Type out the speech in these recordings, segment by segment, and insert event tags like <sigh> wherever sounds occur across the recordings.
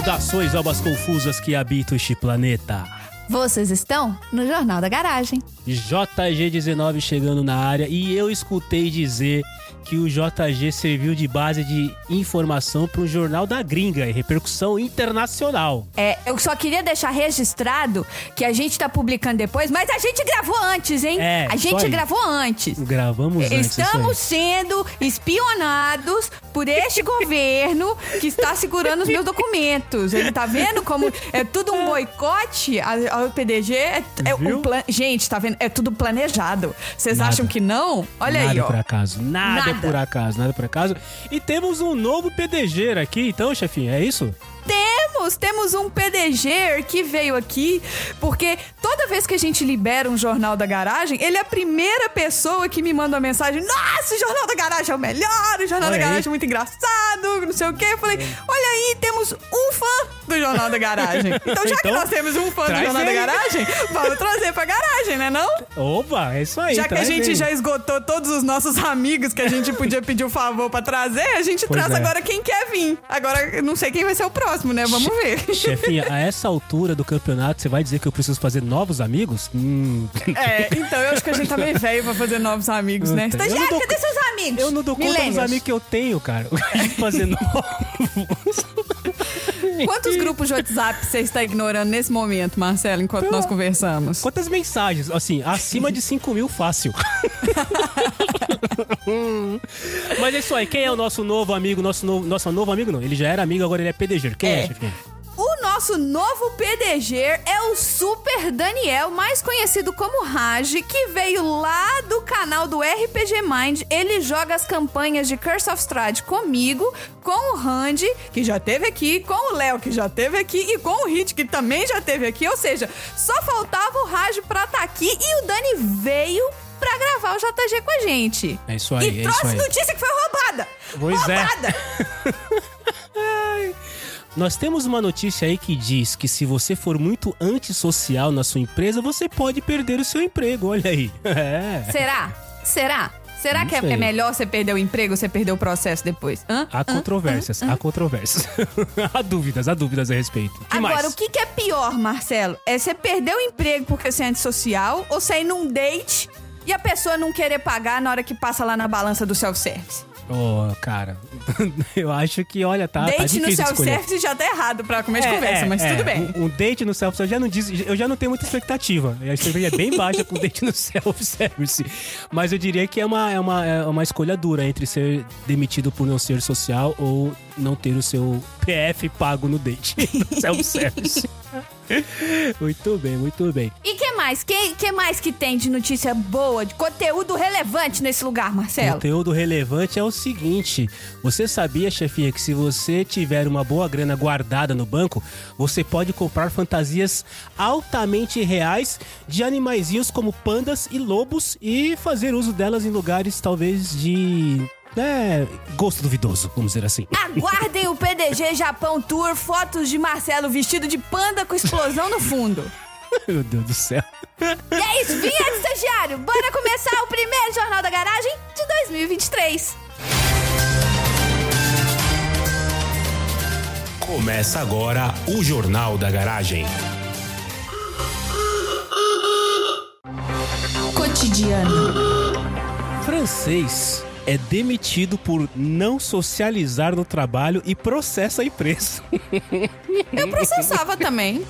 Saudações, almas confusas que habitam este planeta. Vocês estão no Jornal da Garagem. JG19 chegando na área e eu escutei dizer que o JG serviu de base de informação para um jornal da gringa e repercussão internacional. É, eu só queria deixar registrado que a gente tá publicando depois, mas a gente gravou antes, hein? É, a gente gravou antes. Gravamos antes. Estamos sendo espionados por este governo que está segurando os meus documentos. Ele tá vendo como é tudo um boicote ao PDG? É, é um plan... Gente, tá vendo? É tudo planejado. Vocês acham que não? Olha nada aí, ó. por acaso. Nada, Nada. por acaso, nada por acaso. E temos um novo PDG aqui, então, chefinho, é isso? Temos, temos um PDG que veio aqui, porque toda vez que a gente libera um jornal da garagem, ele é a primeira pessoa que me manda uma mensagem: Nossa, o jornal da garagem é o melhor, o jornal Olha da aí. garagem é muito engraçado, não sei o quê. Eu falei: Olha aí, temos um fã do jornal da garagem. <laughs> Então, já que Então, nós temos um fã do jornal da garagem, vamos trazer pra garagem, né? Não? Opa, é isso aí. Já que a gente já esgotou todos os nossos amigos que a gente podia pedir o favor pra trazer, a gente Pois traz é. agora quem quer vir. Agora, não sei quem vai ser o próximo, né? Vamos ver. <laughs> Chefinha, a essa altura do campeonato, você vai dizer que eu preciso fazer novos amigos? Hum. É, então eu acho que a gente tá meio velho pra fazer novos amigos, né? Estagiário, não dou cadê seus amigos? Eu não dou conta dos amigos que eu tenho, cara. <laughs> fazer novos. <laughs> Quantos grupos de WhatsApp você está ignorando nesse momento, Marcelo, enquanto nós conversamos? Quantas mensagens? Assim, acima de 5 mil fácil. <laughs> Mas é isso aí. Quem é o nosso novo amigo? Nosso novo, nosso novo amigo não. Ele já era amigo, agora ele é PDG. Quem é, É. chefinha? O nosso novo PDG é o Super Daniel, mais conhecido como Raj, que veio lá do canal do RPG Mind. Ele joga as campanhas de Curse of Strahd comigo, com o Randy, que já teve aqui, com o Léo, que já teve aqui, e com o Hit, que também já teve aqui. Ou seja, só faltava o Raj pra estar aqui e o Dani veio pra gravar o JG com a gente. É isso aí, E é isso trouxe notícia que foi roubada. Pois é. roubada. <laughs> Nós temos uma notícia aí que diz que se você for muito antissocial na sua empresa, você pode perder o seu emprego. Olha aí. <laughs> É. Será? Será? Será Não que é, sei. é melhor você perder o emprego ou você perder o processo depois? Hã? Há controvérsias, há controvérsias. <laughs> há dúvidas, há dúvidas a respeito. que Agora, mais? o que, que é pior, Marcelo? É você perder o emprego porque você é antissocial ou você ir num date e a pessoa não querer pagar na hora que passa lá na balança do self-service? Oh, cara, <laughs> eu acho que, olha, tá, tá date no difícil escolher. self-service já tá errado pra começo de É, conversa, é, mas é. tudo bem. Um, um date no self-service já não diz, eu já não tenho muita expectativa. A expectativa é bem baixa com date no <laughs> self-service. Mas eu diria que é uma, é, uma, é uma escolha dura entre ser demitido por não ser social ou não ter o seu PF pago no date <laughs> no self-service. <laughs> muito bem, muito bem. E que mais? Que, que mais que tem de notícia boa, de conteúdo relevante nesse lugar, Marcelo? Conteúdo relevante é o seguinte: você sabia, chefinha, que se você tiver uma boa grana guardada no banco, você pode comprar fantasias altamente reais de animaizinhos como pandas e lobos e fazer uso delas em lugares talvez de. É, gosto duvidoso, vamos dizer assim. Aguardem o PDG Japão Tour, fotos de Marcelo vestido de panda com explosão no fundo. <laughs> Meu Deus do céu. E é isso, vinheta estagiário. Bora começar o primeiro Jornal da Garagem de 2023. Começa agora o Jornal da Garagem. Cotidiano. Francês é demitido por não socializar no trabalho e processa a empresa. <laughs> Eu processava também.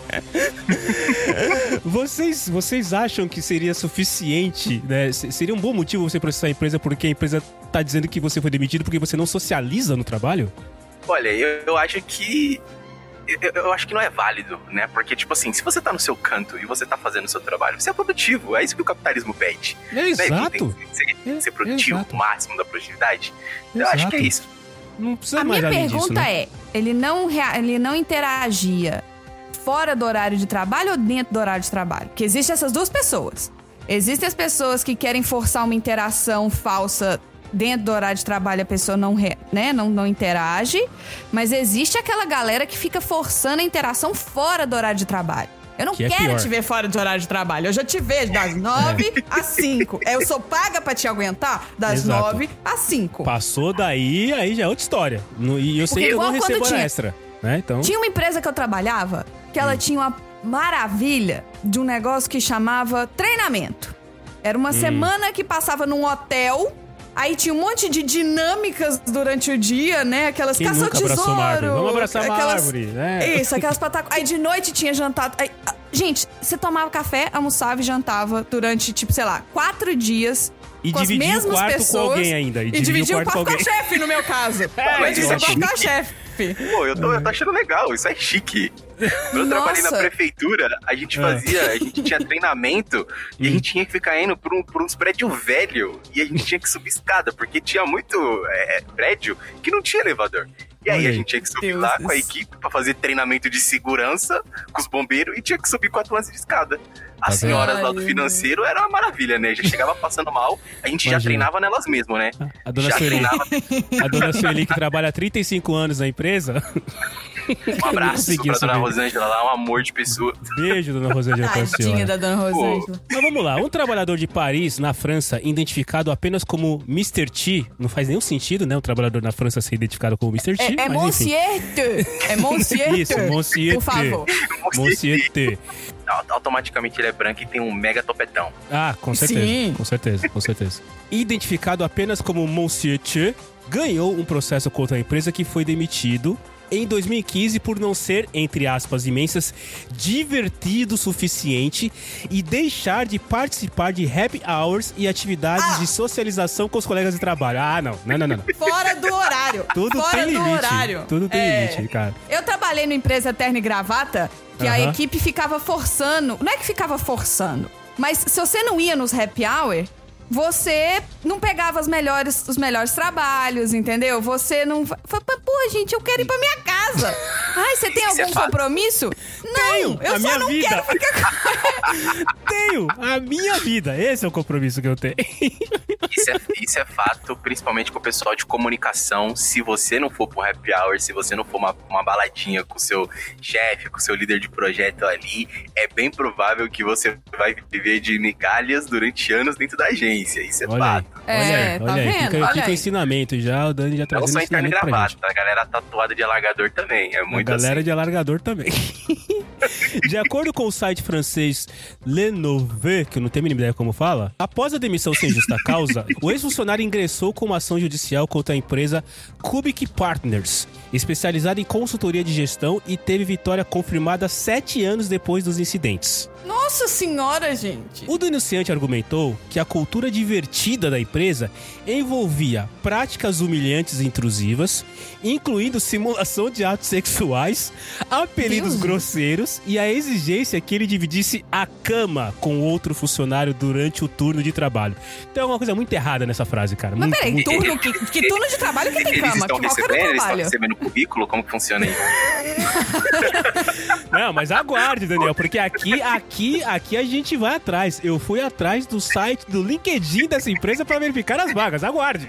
Vocês, vocês acham que seria suficiente, né? Se- Seria um bom motivo você processar a empresa porque a empresa tá dizendo que você foi demitido porque você não socializa no trabalho? Olha, eu, eu acho que. Eu, eu acho que não é válido, né? Porque, tipo assim, se você tá no seu canto e você tá fazendo o seu trabalho, você é produtivo. É isso que o capitalismo pede. É Né? exato. Tem que ser, É, ser produtivo, exato. o máximo da produtividade. Eu acho que é Exato. isso. Não precisa A mais minha além pergunta disso, né? é: ele não, rea- ele não interagia fora do horário de trabalho ou dentro do horário de trabalho? Porque existem essas duas pessoas. Existem as pessoas que querem forçar uma interação falsa dentro do horário de trabalho, a pessoa não, re- né, não, não interage. Mas existe aquela galera que fica forçando a interação fora do horário de trabalho. Eu não Que é quero pior. te ver fora de horário de trabalho. Eu já te vejo das <laughs> nove às cinco. Eu sou paga pra te aguentar das nove às cinco. Passou daí, aí já é outra história. E eu sei Porque que eu não recebo hora tinha- extra. né? Então, Tinha uma empresa que eu trabalhava que ela tinha uma maravilha de um negócio que chamava treinamento. Era uma semana que passava num hotel. Aí tinha um monte de dinâmicas durante o dia, né? Aquelas Quem caça ao nunca abraçou tesouro. uma árvore? Vamos abraçar uma aquelas- árvore, né? Isso, aquelas patacolas. Aí de noite tinha jantado. aí- ah, gente, você tomava café, almoçava e jantava durante, tipo, sei lá, quatro dias. E com as dividia o mesmas quarto com pessoas, alguém ainda, e E, dividia o dividia o quarto quarto com com a chefe, no meu caso. É, Mas dividia o é quarto com a chique. chefe. Pô, eu tô, eu tô achando legal, isso é chique. Quando eu trabalhei na prefeitura, a gente É. fazia, a gente tinha treinamento e a gente tinha que ficar indo por, um, por uns prédios velhos e a gente tinha que subir escada, porque tinha muito é, prédio que não tinha elevador. E aí a gente tinha que subir Deus lá do com a equipe pra fazer treinamento de segurança com os bombeiros e tinha que subir quatro lances de escada. As Tá vendo? senhoras lá do financeiro era uma maravilha, né? Já chegava passando mal, a gente já Imagina. treinava nelas mesmo, né? A dona já Sueli, treinava. a dona Sueli que trabalha há 35 anos na empresa. Um abraço pra dona. Rosângela lá, um amor de pessoa. Beijo, dona Rosângela pra Tadinha senhora. da dona Rosângela. Mas vamos lá, um trabalhador de Paris, na França, identificado apenas como Mr. T, não faz nenhum sentido, né? Um trabalhador na França ser identificado como Mr. T, É, é. Monsieur Te. É Monsieur Isso, Te. Monsieur Por favor. T. Monsieur T. Au- Automaticamente ele é branco e tem um mega topetão. Ah, com certeza, Sim. com certeza, com certeza. <laughs> Identificado apenas como Monsieur T, ganhou um processo contra a empresa que foi demitido em 2015 por não ser, entre aspas imensas, divertido o suficiente e deixar de participar de happy hours e atividades Ah. de socialização com os colegas de trabalho. Ah, não, não, não, não. Fora do horário. Tudo Fora tem do limite. horário. Tudo tem É. limite, cara. Eu trabalhei numa empresa terno e gravata que a equipe ficava forçando. Não é que ficava forçando, mas se você não ia nos happy hour, você não pegava as melhores, os melhores trabalhos, entendeu? Você não. Pô, gente, eu quero ir pra minha casa. <laughs> Ai, você tem é algum compromisso? Não, Tenho, eu a só minha não vida. quero ficar <laughs> Tenho a minha vida. Esse é o compromisso que eu tenho. <laughs> Isso é, isso é fato, principalmente com o pessoal de comunicação. Se você não for pro happy hour, se você não for uma, uma baladinha com o seu chefe, com o seu líder de projeto ali, é bem provável que você vai viver de migalhas durante anos dentro da Isso é Olha aí, fato. olha É, aí, tá olha aí. vendo? Fica, Olha fica aí. ensinamento já, o Dani já Não trazendo só e ensinamento pra gente. gravata, a galera tatuada de alargador também. É A muito galera assim. de alargador também. <laughs> de acordo com o site francês Le Nouveau, que eu não tenho a mínima ideia como fala, após a demissão sem justa causa, <laughs> o ex-funcionário ingressou com uma ação judicial contra a empresa Cubic Partners, especializada em consultoria de gestão e teve vitória confirmada sete anos depois dos incidentes. Nossa senhora, gente. O denunciante argumentou que a cultura divertida da empresa envolvia práticas humilhantes e intrusivas, incluindo simulação de atos sexuais, apelidos Deus. grosseiros e a exigência que ele dividisse a cama com outro funcionário durante o turno de trabalho. Tem alguma coisa muito errada nessa frase, cara. Mas muito, peraí, muito- turno, que, que turno de trabalho que tem Eles cama? estão Que recebendo, eles estão recebendo currículo? Como que funciona isso? <laughs> Não, mas aguarde, Daniel, porque aqui, aqui, aqui a gente vai atrás. Eu fui atrás do site do LinkedIn dessa empresa para verificar as vagas. Aguarde.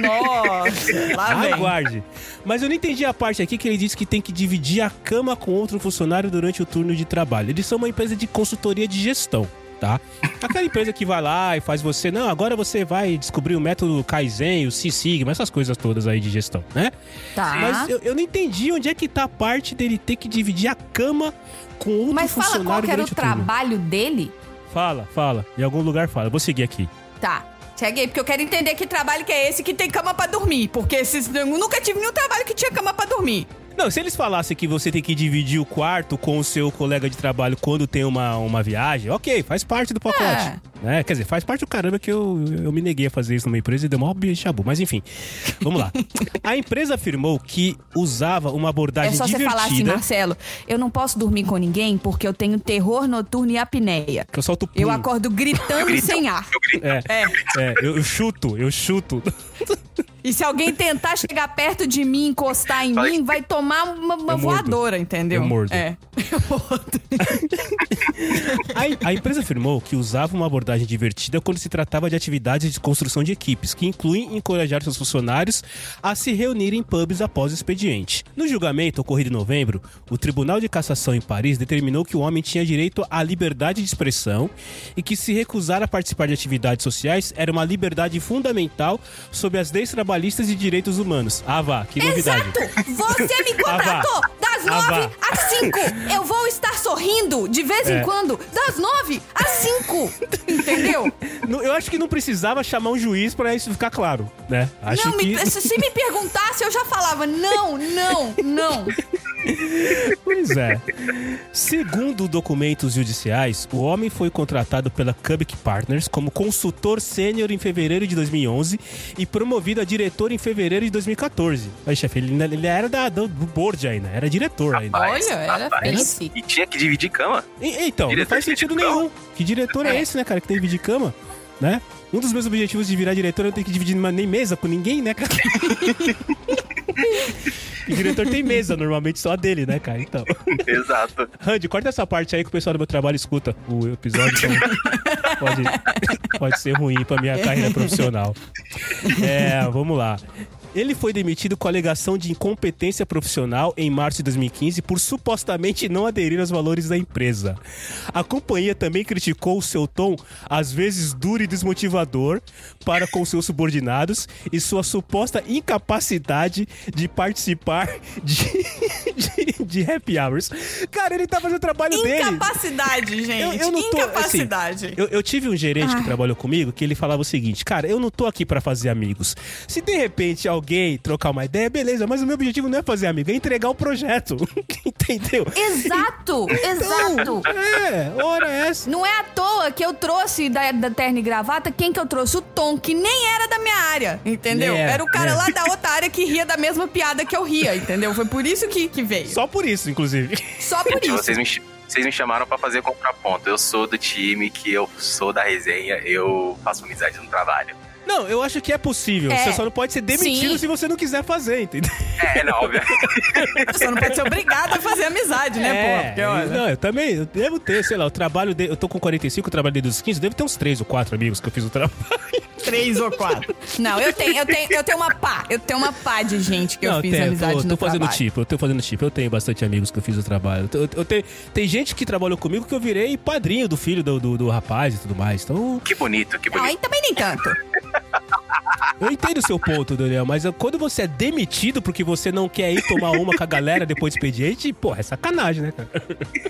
Nossa, lá vem. Aguarde. Mas eu não entendi a parte aqui que ele disse que tem que dividir a cama com outro funcionário durante o turno de trabalho. Eles são uma empresa de consultoria de gestão. Tá? Aquela empresa que vai lá e faz você, não, agora você vai descobrir o método Kaizen, o Six Sigma, essas coisas todas aí de gestão, né? Tá. Mas eu, eu não entendi onde é que tá a parte dele ter que dividir a cama com outro Mas fala funcionário qual que era o o trabalho dele? Fala, fala. Em algum lugar fala. Vou seguir aqui. Tá. Aí, porque eu quero entender que trabalho que é esse que tem cama pra dormir. Porque esses, eu nunca tive nenhum trabalho que tinha cama pra dormir. Não, se eles falassem que você tem que dividir o quarto com o seu colega de trabalho quando tem uma, uma viagem, ok, faz parte do pacote. É. Né? Quer dizer, faz parte do caramba que eu, eu me neguei a fazer isso numa empresa e deu maior chabu. Mas enfim, vamos lá. <laughs> A empresa afirmou que usava uma É abordagem só você falar assim, divertida. Marcelo, eu não posso dormir com ninguém porque eu tenho terror noturno e apneia. que eu solto pum. Eu acordo gritando e sem ar. Eu grito. É, É. é, eu, eu chuto, eu chuto. E se alguém tentar chegar perto de mim, encostar em mim, vai tomar uma, uma Eu voadora, entendeu? Eu mordo. É. <laughs> Eu mordo. A, a empresa afirmou que usava uma abordagem divertida quando se tratava de atividades de construção de equipes, que incluem encorajar seus funcionários a se reunirem em pubs após o expediente. No julgamento ocorrido em novembro, o Tribunal de Cassação em Paris determinou que o homem tinha direito à liberdade de expressão e que se recusar a participar de atividades sociais era uma liberdade fundamental sob as leis trabalhistas e direitos humanos. Ah, vá, que novidade. Exato! Você me <laughs> contratou das Ah, nove às cinco. Eu vou estar sorrindo de vez É. em quando das nove às cinco. <laughs> Entendeu? <laughs> Não, Eu acho que não precisava chamar um juiz pra isso ficar claro, né? Acho não, que. me- se se me perguntasse, eu já falava não, não, não. <laughs> Pois é. Segundo documentos judiciais, o homem foi contratado pela Cubic Partners como consultor sênior em fevereiro de 2011 e promovido a diretor em fevereiro de 2014. Aí, chefe, ele, ele era da, do board ainda, era diretor ainda. Rapaz, Olha, era rapaz. E tinha que dividir cama. E- então, não Diretor faz de sentido nenhum. Que diretor é É. esse, né, cara, que tem que dividir cama, né? Um dos meus objetivos de virar diretor é não ter que dividir uma- nem mesa com ninguém, né, cara? <laughs> e diretor tem mesa, normalmente só a dele, né, cara? Então. Exato. Randy, corta essa parte aí que o pessoal do meu trabalho escuta o episódio, então pode, pode ser ruim pra minha carreira profissional. É, vamos lá. Ele foi demitido com alegação de incompetência profissional em março de 2015 por supostamente não aderir aos valores da empresa. A companhia também criticou o seu tom, às vezes duro e desmotivador, para com seus subordinados e sua suposta incapacidade de participar de, <laughs> de, <laughs> de happy hours. Cara, ele tá fazendo o trabalho dele. Incapacidade, gente. Eu, eu não tô, Incapacidade. assim, eu, eu tive um gerente que trabalhou comigo que ele falava o seguinte, cara, eu não tô aqui pra fazer amigos. Se de repente alguém trocar uma ideia, beleza, mas o meu objetivo não é fazer amigo, é entregar o projeto. <laughs> Entendeu? Exato, exato. É, ora essa. Não é à toa que eu trouxe da, da terno e gravata quem que eu trouxe? O Tom, que nem era da minha área, entendeu? Era, o cara né? lá da outra área que ria da mesma piada que eu ria, entendeu? Foi por isso que, que veio. Só, Só por isso, inclusive. por Gente, isso. vocês me, vocês me chamaram pra fazer contraponto. Eu sou do time que eu sou da resenha, eu faço amizade no trabalho. Não, eu acho que é possível. É. Você só não pode ser demitido Sim. se você não quiser fazer, entendeu? É, não, óbvio. <laughs> Você não pode ser obrigado a fazer amizade, né, pô? Porque, olha... Não, eu também, eu devo ter, sei lá, o trabalho de, eu tô com 45, eu trabalhei desde os 15, eu devo ter uns 3 ou 4 amigos que eu fiz o trabalho. <laughs> Três ou quatro. Não, eu tenho, eu tenho, eu tenho uma pá. Eu tenho uma pá de gente que eu não, fiz tem, eu amizade tô, no tô fazendo trabalho. tipo, eu tô fazendo tipo, eu tenho bastante amigos que eu fiz o trabalho. Eu, eu tenho, tem gente que trabalhou comigo que eu virei padrinho do filho do, do, do rapaz e tudo mais. Então, Que bonito, que Não, bonito. aí também nem tanto. Eu entendo o seu ponto, Daniel, mas quando você é demitido porque você não quer ir tomar uma com a galera depois do expediente, porra, é sacanagem, né, cara?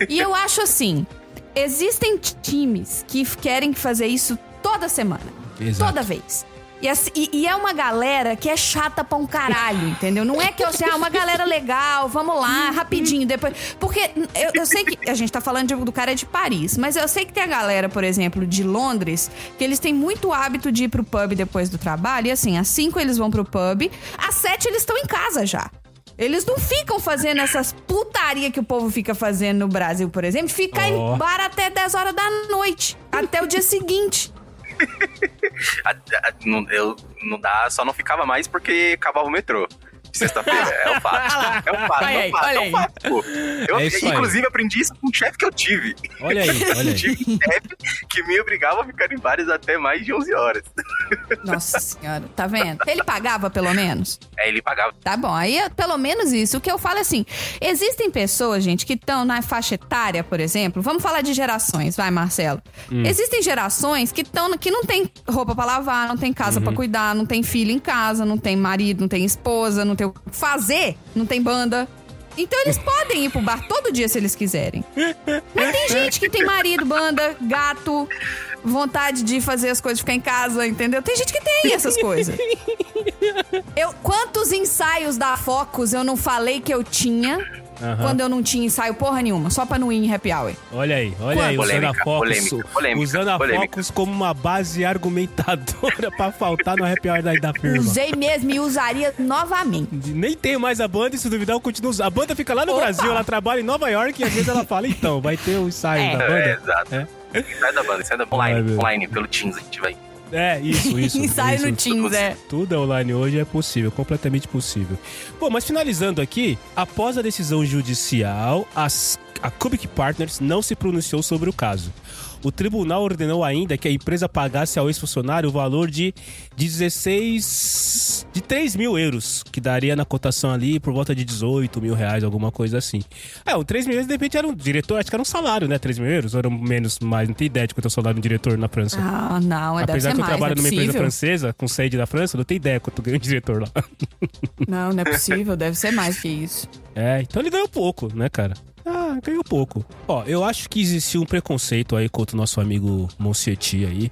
E eu acho assim: existem times que querem fazer isso toda semana. Exato. Toda vez. E, assim- e- e é uma galera que é chata pra um caralho, entendeu? Não é que eu sei, ah, uma galera legal, vamos lá, rapidinho, depois. Porque eu, eu sei que a gente tá falando de- do cara de Paris, mas eu sei que tem a galera, por exemplo, de Londres, que eles têm muito hábito de ir pro pub depois do trabalho. E assim, às 5 eles vão pro pub, às 7 eles estão em casa já. Eles não ficam fazendo essas putaria que o povo fica fazendo no Brasil, por exemplo, ficar Ó. em bar até 10 horas da noite, até o dia seguinte. <laughs> A- a- não, eu, não dá, só não ficava mais porque acabava o metrô. Sexta-feira. É o fato. É o fato. Olha É aí, o fato. olha É aí. o fato. Eu, É isso aí. inclusive, aprendi isso com um chefe que eu tive. Olha aí, <laughs> olha aí. tive um chefe que me obrigava a ficar em bares até mais de 11 horas. Nossa senhora, tá vendo? Ele pagava pelo menos? Aí ele pagava. Tá bom, aí é pelo menos isso. O que eu falo é assim: existem pessoas, gente, que estão na faixa etária, por exemplo. Vamos falar de gerações, vai, Marcelo. Existem gerações que estão que não tem roupa pra lavar, não tem casa pra cuidar, não tem filho em casa, não tem marido, não tem esposa, não tem o que fazer, não tem banda. Então eles <laughs> podem ir pro bar todo dia se eles quiserem. Mas tem gente que tem marido, banda, gato, vontade de fazer as coisas, ficar em casa, entendeu? Tem gente que tem essas coisas. <laughs> Eu, quantos ensaios da Focus eu não falei que eu tinha Aham. quando eu não tinha ensaio porra nenhuma, só pra não ir em happy hour? Olha aí, olha aí, usando a Polêmica, Focus, polêmica, polêmica, usando a polêmica. Focus como uma base argumentadora <laughs> pra faltar no happy hour da, da firma. Usei mesmo e usaria novamente. Nem tenho mais a banda e se duvidar eu continuo usando. A banda fica lá no Opa! Brasil, ela trabalha em Nova York e às vezes ela fala, então, vai ter o ensaio É. da É, banda. exato. É. Sai da banda, sai da online, online, pelo Teams a gente vai. É, isso, <laughs> isso. Ensaio isso. no Teams, é. Tudo online hoje é possível, completamente possível. Bom, mas finalizando aqui, após a decisão judicial, as, a Cubic Partners não se pronunciou sobre o caso. O tribunal ordenou ainda que a empresa pagasse ao ex-funcionário o valor de 16 de 3 mil euros, que daria na cotação ali por volta de 18 mil reais, alguma coisa assim. É, o 3 mil euros de repente era um diretor, acho que era um salário, né? 3 mil euros, ou era menos, mais, não tem ideia de quanto é o salário de um diretor na França. Ah, não, é deve Apesar ser que eu mais, trabalho é numa empresa francesa, com sede da França, não tenho ideia quanto ganha um diretor lá. Não, não é possível, deve ser mais que isso. É, então ele ganhou pouco, né, cara? Ah, ganhou pouco. Ó, eu acho que existiu um preconceito aí contra o nosso amigo Monsieti aí.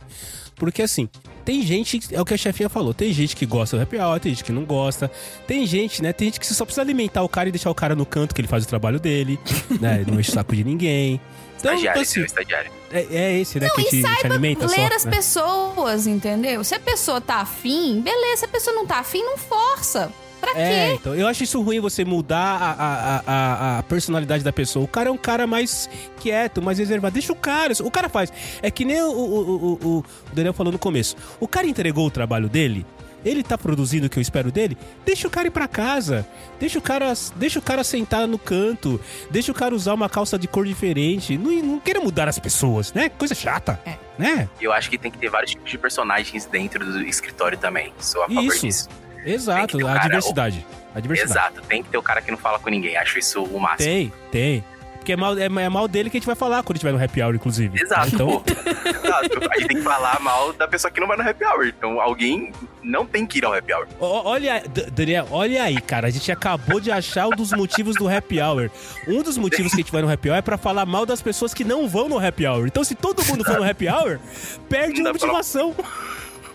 Porque assim, tem gente, é o que a chefinha falou, tem gente que gosta do happy hour, tem gente que não gosta. Tem gente, né? Tem gente que só precisa alimentar o cara e deixar o cara no canto que ele faz o trabalho dele, <laughs> né? Não enche o saco de ninguém. Então, Estagiário, assim, seu estagiário. é, é esse, né, Não, que e te, te saiba alimenta só. ler as né? pessoas, entendeu? Se a pessoa tá afim, beleza. Se a pessoa não tá afim, não força. Pra É, quê? então, eu acho isso ruim você mudar a, a, a- a, personalidade da pessoa. O cara é um cara mais quieto, mais reservado. Deixa o cara. O cara faz. É que nem o, o, o, o- o Daniel falou no começo. O cara entregou o trabalho dele. Ele tá produzindo o que eu espero dele. Deixa o cara ir pra casa. Deixa o cara, deixa o cara sentar no canto. Deixa o cara usar uma calça de cor diferente. Não, não queira mudar as pessoas, né? Coisa chata. É. Né? Eu acho que tem que ter vários tipos de personagens dentro do escritório também. Sou a favor Isso. disso. Exato. Um A cara- diversidade. A diversidade. Exato. Tem que ter o cara que não fala com ninguém. Acho isso o máximo. Tem, tem. Porque é mal, é, é mal dele que a gente vai falar quando tiver no happy hour, inclusive. Exato. Então. <laughs> Exato. A gente tem que falar mal da pessoa que não vai no happy hour. Então alguém não tem que ir ao happy hour. ó- olha, Daniel, olha aí, cara. A gente acabou de achar um dos motivos do happy hour. Um dos motivos que a gente vai no happy hour é pra falar mal das pessoas que não vão no happy hour. Então, se todo mundo for no happy hour, perde a dá pra-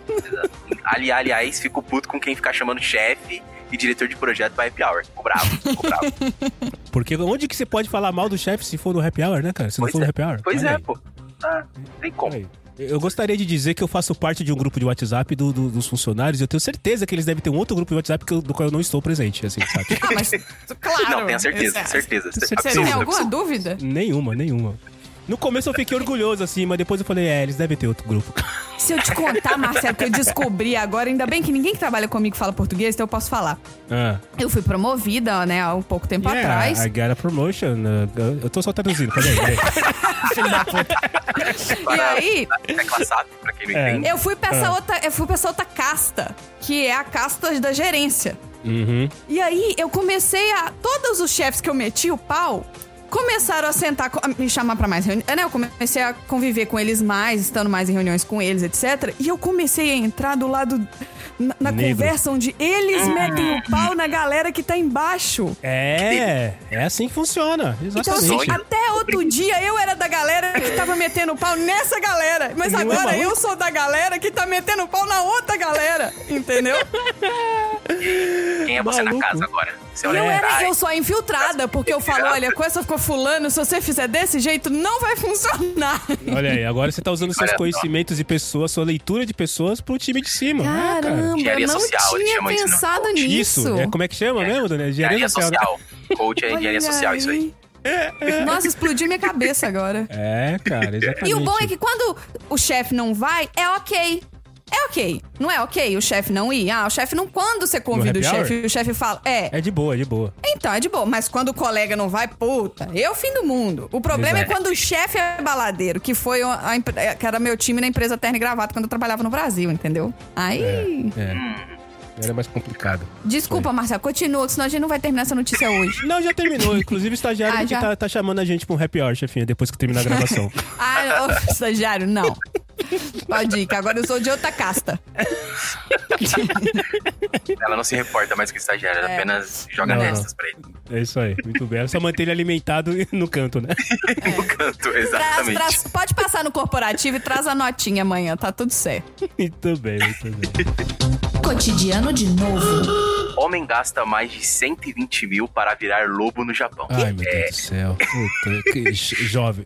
<laughs> Ali, aliás, fico puto com quem ficar chamando chefe e diretor de projeto pra happy hour. Fico bravo, fico bravo. <laughs> Porque onde que você pode falar mal do chefe se for no happy hour, né, cara? Se não Pois for no é. happy hour. Pois Olha é, aí. pô. Ah, tem como. Aí. Eu gostaria de dizer que eu faço parte de um grupo de WhatsApp do- do- dos funcionários e eu tenho certeza que eles devem ter um outro grupo de WhatsApp que eu- do qual eu não estou presente, assim, sabe? <laughs> Ah, mas claro. Não, tenho certeza, Exato. certeza. Você tem alguma dúvida? nenhuma, nenhuma. No começo eu fiquei orgulhoso, assim, mas depois eu falei, é, eles devem ter outro grupo. Se eu te contar, Marcelo, que eu descobri agora, ainda bem que ninguém que trabalha comigo fala português, então eu posso falar. Ah. Eu fui promovida, né, há um pouco tempo Yeah, atrás. I got a promotion. uh, eu- tô só traduzindo, cadê? Cadê? <laughs> Filho da puta. E aí, pra quem não É. entende. eu fui pra essa Ah. outra, eu fui pra essa outra casta, que é a casta da gerência. Uhum. E aí eu comecei a. Todos os chefes que eu meti o pau começaram a sentar, a me chamar pra mais reuniões. Né? Eu comecei a conviver com eles mais, estando mais em reuniões com eles, etc. E eu comecei a entrar do lado. Na, na conversa onde eles metem o pau na galera que tá embaixo. É, é assim que funciona. Então, assim, Exatamente. até outro dia eu era da galera que tava metendo pau nessa galera. Mas Não é agora maluco? eu sou da galera que tá metendo pau na outra galera. Entendeu? <laughs> Quem é você Maluco. na casa agora? Era, eu sou a infiltrada, porque eu falo, olha, com essa ficou fulano, se você fizer desse jeito, não vai funcionar. Olha aí, agora você tá usando seus Olha só. conhecimentos de pessoas, sua leitura de pessoas pro time de cima. né, cara? Caramba, Engenharia eu não social, tinha isso, né? pensado nisso. Isso, é, como é que chama mesmo, Daniel? Engenharia social. né? social. Coach é engenharia social, isso aí. Nossa, explodiu minha cabeça agora. É, cara, exatamente. E o bom é que quando o chefe não vai, é ok. É ok. Não é ok o chefe não ir? Ah, o chefe não. Quando você convida o chefe o chefe fala. É, É de boa, é de boa. então é de boa. Mas quando o colega não vai, puta, é o fim do mundo. O problema Exato. é quando o chefe é baladeiro, que foi a, a que era meu time na empresa Terno e Gravata quando eu trabalhava no Brasil, entendeu? Aí. É. Era mais complicado. Desculpa, Marcelo, continua, senão a gente não vai terminar essa notícia hoje. Não, já terminou. Inclusive, o estagiário Ah, já? tá, tá chamando a gente pra um happy hour, chefinha, depois que terminar a gravação. <laughs> Ah, ô, estagiário, não. Pode ir, que agora eu sou de outra casta. Ela não se reporta mais com o estagiário, ela É. apenas joga Não, nestas pra ele. é isso aí, muito bem. Era só manter ele alimentado no canto, né? <laughs> No canto, Traz, exatamente. traz- pode passar no corporativo e traz a notinha amanhã, tá tudo certo. Muito bem, muito bem. Cotidiano de novo. Homem gasta mais de 120 mil para virar lobo no Japão. Ai, meu É, Deus do céu. Puta, que jo- <laughs> jovem.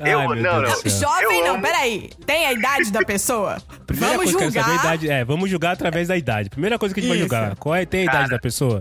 Ai, Eu- meu não, Deus do não. céu. Jovem Eu não, amo. Peraí. Tem a idade da pessoa? Primeira Vamos coisa que eu julgar. saber é a idade. É, vamos julgar através da idade. Primeira coisa que a gente vai Isso. julgar. Qual é, tem a idade Cara. da pessoa?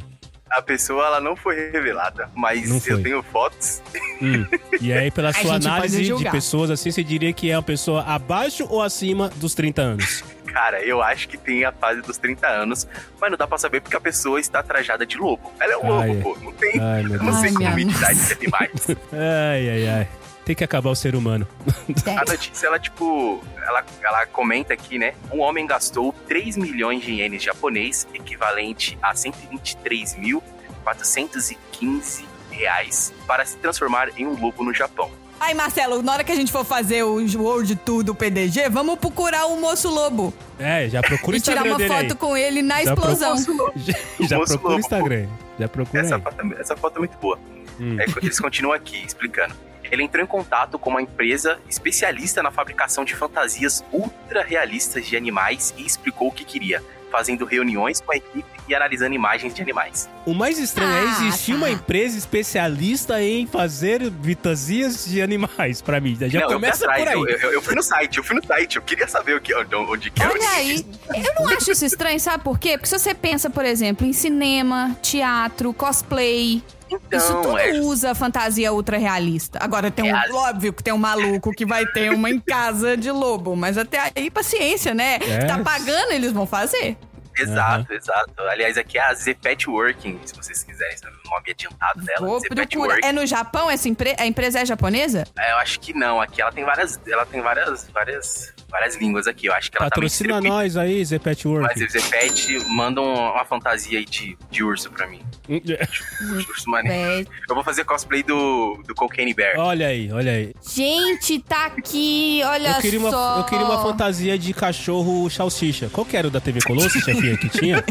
A pessoa ela não foi revelada, mas Não eu foi. tenho fotos. Hum. E aí, pela <laughs> sua análise de julgar. pessoas assim, você diria que é uma pessoa abaixo ou acima dos 30 anos? Cara, eu acho que tem a fase dos 30 anos, mas não dá pra saber porque a pessoa está trajada de lobo. Ela é um Ai, lobo, pô. Não tem. Ai, não sei como minha identidade de animais. <laughs> Ai, ai, ai. Tem que acabar o ser humano. <laughs> A notícia, ela, tipo, ela, ela comenta aqui, né? Um homem gastou 3 milhões de ienes japonês, equivalente a 123.415 reais, para se transformar em um lobo no Japão. Aí, Marcelo, na hora que a gente for fazer o World Tour do PDG, vamos procurar o moço lobo. É, já procura o E tirar Instagram uma dele aí. foto com ele na Já explosão. <laughs> Já, já Moço procura o. Instagram. Já procura Essa aí. foto, é- essa foto é muito boa. Hum. É, eles continuam aqui explicando. Ele entrou em contato com uma empresa especialista na fabricação de fantasias ultra realistas de animais e explicou o que queria, fazendo reuniões com a equipe e analisando imagens de animais. O mais estranho é Ah, existir tá. uma empresa especialista em fazer fantasias de animais pra mim. Já Não, eu fui começa atrás, por aí. Eu, eu- eu fui no site, eu fui no site, eu queria saber o que, onde, onde que é. Olha aí, eu não acho isso estranho, sabe por quê? Porque se você pensa, por exemplo, em cinema, teatro, cosplay, isso Então, tudo é, usa fantasia ultra realista. Agora tem um, É, óbvio que tem um maluco que vai ter uma em <laughs> casa de lobo, mas até aí paciência, né? É. Tá pagando, eles vão fazer. exato, exato. Aliás, aqui é a Zepet Working, se vocês quiserem saber nome adiantado dela. Vou Zepet. Working. É no Japão essa empre... a empresa é japonesa? É, eu acho que não, aqui ela tem várias, ela tem várias, várias, várias línguas aqui. Eu acho que ela Patrocina também distribui. nós aí, Zé Pet Work. Mas Zepet manda um- uma fantasia aí de, de urso pra mim. Urso maneiro. Eu vou fazer cosplay do, do Cocaine Bear. olha aí, olha aí. Gente, tá aqui, olha Eu queria, uma, só. eu queria uma fantasia de cachorro salsicha. Qual que era o da TV Colosso, chefinha, que tinha? <laughs>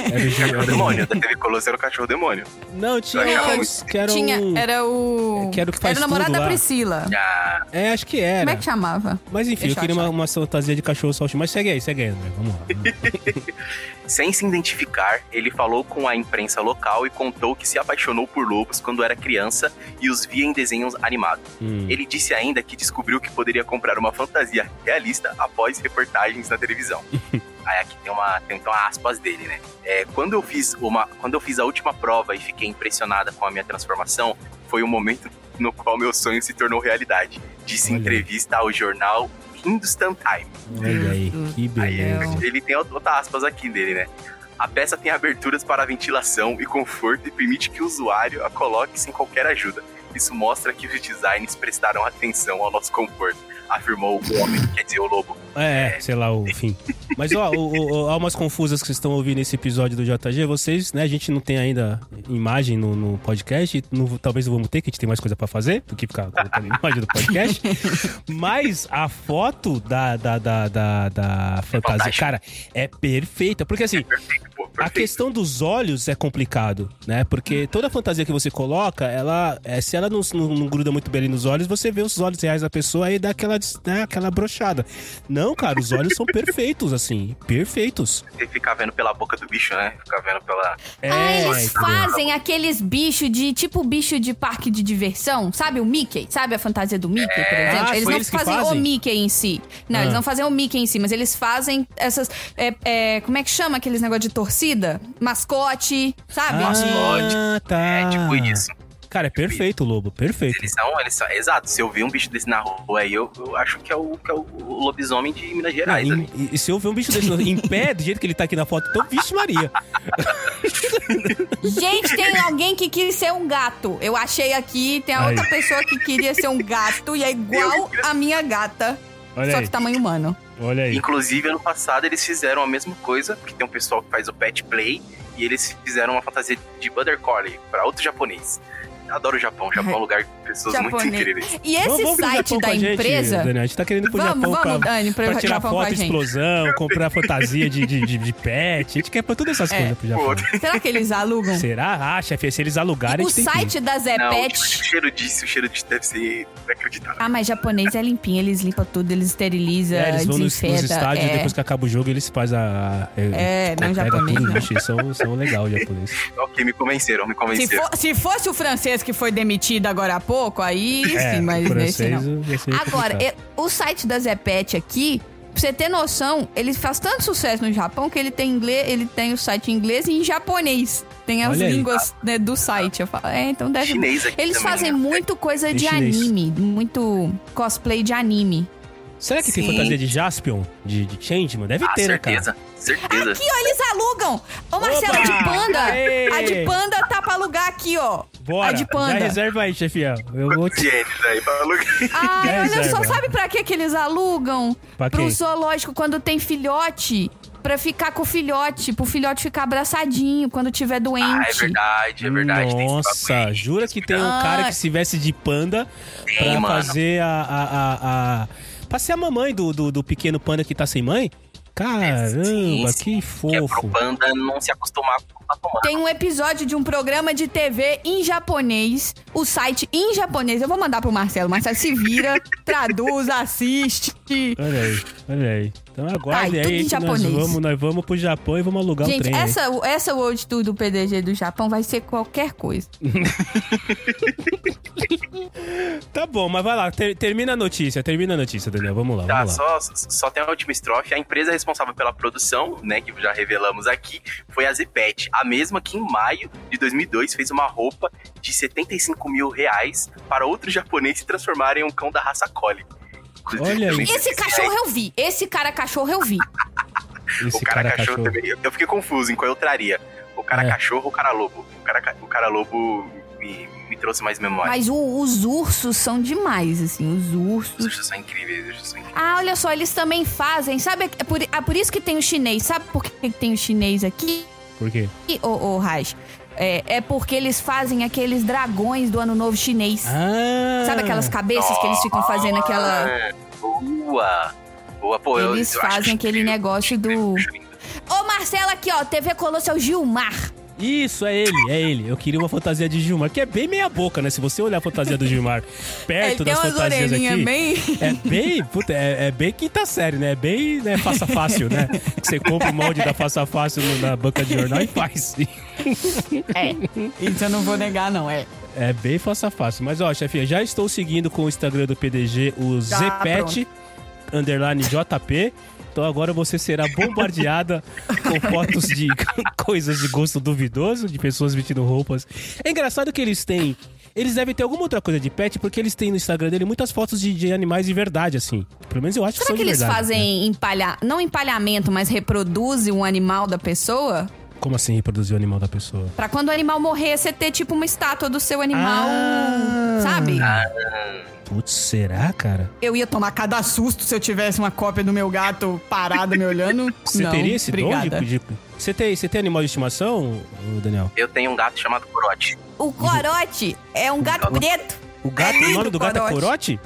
Era o, Cachorro era o- demônio, da TV Colosso era o cachorro demônio. Não, tinha um isso. que era Tinha, um... era o... que era o que faz Era o namorado da. Priscila. Ah, É, acho que era. Como é que chamava? Mas enfim, Deixa eu queria uma, uma fantasia de cachorro salsicha. Mas segue aí, segue aí, André. Vamos lá. <laughs> sem se identificar, ele falou com a imprensa local e contou que se apaixonou por lobos quando era criança e os via em desenhos animados. Hum. Ele disse ainda que descobriu que poderia comprar uma fantasia realista após reportagens na televisão. <laughs> Aí aqui tem uma, tem então aspas dele, né? É, quando eu fiz uma, quando eu fiz a última prova e fiquei impressionada com a minha transformação, foi o momento no qual meu sonho se tornou realidade. Disse em entrevista ao jornal Hindustan Times. Olha aí, que Aí beleza. ele tem outra aspas aqui dele, né? A peça tem aberturas para ventilação e conforto e permite que o usuário a coloque sem qualquer ajuda. Isso mostra que os designers prestaram atenção ao nosso conforto, afirmou o homem, quer dizer, o lobo. É, sei lá, o fim. Mas, ó, o, o, almas confusas que vocês estão ouvindo nesse episódio do JG, vocês, né, a gente não tem ainda imagem no, no podcast, no- talvez não vamos ter, que a gente tem mais coisa pra fazer do que ficar colocando <laughs> imagem do podcast. Mas a foto da, da, da, da, da fantasia, fantástica. cara, é perfeita. Porque assim, Perfeito, a questão dos olhos é complicado, né? Porque toda fantasia que você coloca, ela, é, se ela não, não, não gruda muito bem ali nos olhos, você vê os olhos reais da pessoa aí dá aquela, né, aquela brochada. Não, cara, os olhos são perfeitos, assim, perfeitos. Você ficar vendo pela boca do bicho, né? Ficar vendo pela. É, ah, eles fazem aqueles bichos de tipo bicho de parque de diversão, sabe o Mickey? Sabe a fantasia do Mickey, por exemplo? Ah, eles não eles fazem, fazem? o Mickey em si. Não, Ah. eles não fazem o Mickey em si, mas eles fazem essas. é, é, como é que chama aqueles negócio de torcida? Mascote, sabe? Ah, tá. É tipo isso. Cara, é perfeito, Lobo, perfeito. Eles são, eles são. Exato, se eu ver um bicho desse na rua aí, eu, eu acho que é, o, que é o lobisomem de Minas Ah, Gerais. em- ali. e, e se eu ver um bicho desse em <laughs> pé, do jeito que ele tá aqui na foto, então, vixe Maria. <laughs> Gente, tem alguém que quis ser um gato. Eu achei aqui, tem a outra pessoa que queria ser um gato e é igual a minha gata. Olha só aí, que tamanho humano. Olha aí. Inclusive, ano passado eles fizeram a mesma coisa, porque tem um pessoal que faz o pet play, e eles fizeram uma fantasia de Butter Collie pra outro japonês. Adoro o Japão, o Japão é um lugar de pessoas muito Japonês. incríveis. E esse Vamos- vamos site da com a gente, empresa. Daniel. A gente tá querendo ir pro Vamos, Japão vamos, pra, Dani, pro pra tirar Japão foto, explosão, comprar fantasia de, de, de, de pet. A gente quer pra todas essas É. coisas pro Japão. Pô, Será que eles alugam? Será? Ah, chefe, se eles alugarem, O que site da Não, Zepet. tipo, o cheiro disso, o cheiro disso deve ser inacreditável. Ah, mas japonês é limpinho, eles limpam tudo, eles esterilizam, É, eles vão nos, nos estádios, é. depois que acaba o jogo, eles fazem a. a É, não, japonês tudo, não. bicho, eles são, são legal, japonês. <laughs> Ok, me convenceram, me Se, convenceram. for- se fosse o francês que foi demitido agora há pouco, aí É, sim, mas nesse francês não. Agora, eu- o site da Zepet aqui, pra você ter noção, ele faz tanto sucesso no Japão que ele tem inglês, ele tem o site em inglês e em japonês. Tem as Olha línguas né, do site. Eu falo, é, então deve. Eles também, fazem né? muito coisa Tem de chinês. anime, muito cosplay de anime. Será que tem Sim. fantasia de Jaspion? De, de Changeman? Deve Ah, ter, né, cara? Certeza. Aqui, ó, eles alugam! Ô, Marcelo, Opa! a de panda! Aê! A de panda tá pra alugar aqui, ó. Bora. A de panda. Já reserva aí, chefia. Eu vou te... aí pra alugar? Ai, Já olha só, sabe pra que que eles alugam? Pra Pro quê? zoológico quando tem filhote. Pra ficar com o filhote, pro filhote ficar abraçadinho quando tiver doente. Ah, é verdade, é verdade. Nossa, jura que tem um Ah. cara que se veste de panda Tem, pra mano. fazer a, a, a, a- Pra ser a mamãe do, do, do pequeno panda que tá sem mãe? Caramba, Sim, sim. que Que é pro fofo. panda não se acostumar com. Tem um episódio de um programa de TV em japonês, o site em japonês. Eu vou mandar pro Marcelo. Marcelo se vira, <laughs> traduz, assiste. Olha aí, olha aí. Então aguarde Ai, tudo aí nós vamos, nós vamos pro Japão e vamos alugar um Gente, trem aí. essa, essa World Tour do PDG do Japão vai ser qualquer coisa. <laughs> Tá bom, mas vai lá, ter- termina a notícia, termina a notícia, Daniel. Vamos lá, Tá, vamos lá. só, só tem a última estrofe. A empresa responsável pela produção, né, que já revelamos aqui, foi a Zepet. A mesma que em maio de 2002 fez uma roupa de 75 mil reais para outros japoneses se transformarem em um cão da raça Collie. Inclusive, Olha aí. Esse cachorro eu vi. Esse cara cachorro eu vi. <laughs> O cara, cachorro, também. Eu, fiquei confuso em qual eu traria. O cara É. cachorro ou o cara lobo? O cara, ca- o cara lobo me, me trouxe mais memória. Mas o- os ursos são demais, assim. Os Os ursos. ursos são incríveis, os ursos são incríveis. Ah, olha só, eles também fazem. Sabe, é por, é por isso que tem o chinês. Sabe por que que tem o chinês aqui, Por quê? ô, ô Raj? É, é porque eles fazem aqueles dragões do Ano Novo chinês. Ah! Sabe aquelas cabeças que eles ficam fazendo aquela. Ah, Boa! Boa, pô, eu- Eles eu acho fazem aquele negócio do-. Ô, Marcelo, aqui, ó. TV Colosso é o Gilmar. Isso, é ele, é ele. Eu queria uma fantasia de Gilmar, que é bem meia boca, né? Se você olhar a fantasia do Gilmar perto Ele tem das umas fantasias aqui, bem. é bem, puta, é, é bem quinta série, né? É bem né, faça fácil, né? Que Você compra o molde da faça fácil na banca de jornal e faz. É. Isso eu não vou negar, não. É. É bem faça fácil. Mas ó, chefia, já estou seguindo com o Instagram do PDG, o Tá, Zepet, underline JP. Então agora você será bombardeada com fotos de <laughs> coisas de gosto duvidoso, de pessoas vestindo roupas. É engraçado que eles têm. Eles devem ter alguma outra coisa de pet, porque eles têm no Instagram dele muitas fotos de, de animais de verdade, assim. Pelo menos eu acho que Será são que de eles verdade, né? fazem empalhar. Não empalhamento, mas reproduzem um animal da pessoa? Como assim reproduzir o animal da pessoa? Pra quando o animal morrer, você ter tipo uma estátua do seu animal. Ah. Sabe? Putz, será, cara? Eu ia tomar cada susto se eu tivesse uma cópia do meu gato parado me olhando. <laughs> Você Não, teria esse dom obrigada. de, de- Você tem, você tem animal de estimação, Daniel? Eu tenho um gato chamado Corote. O corote é um gato preto. O gato, É o nome do gato é corote. corote?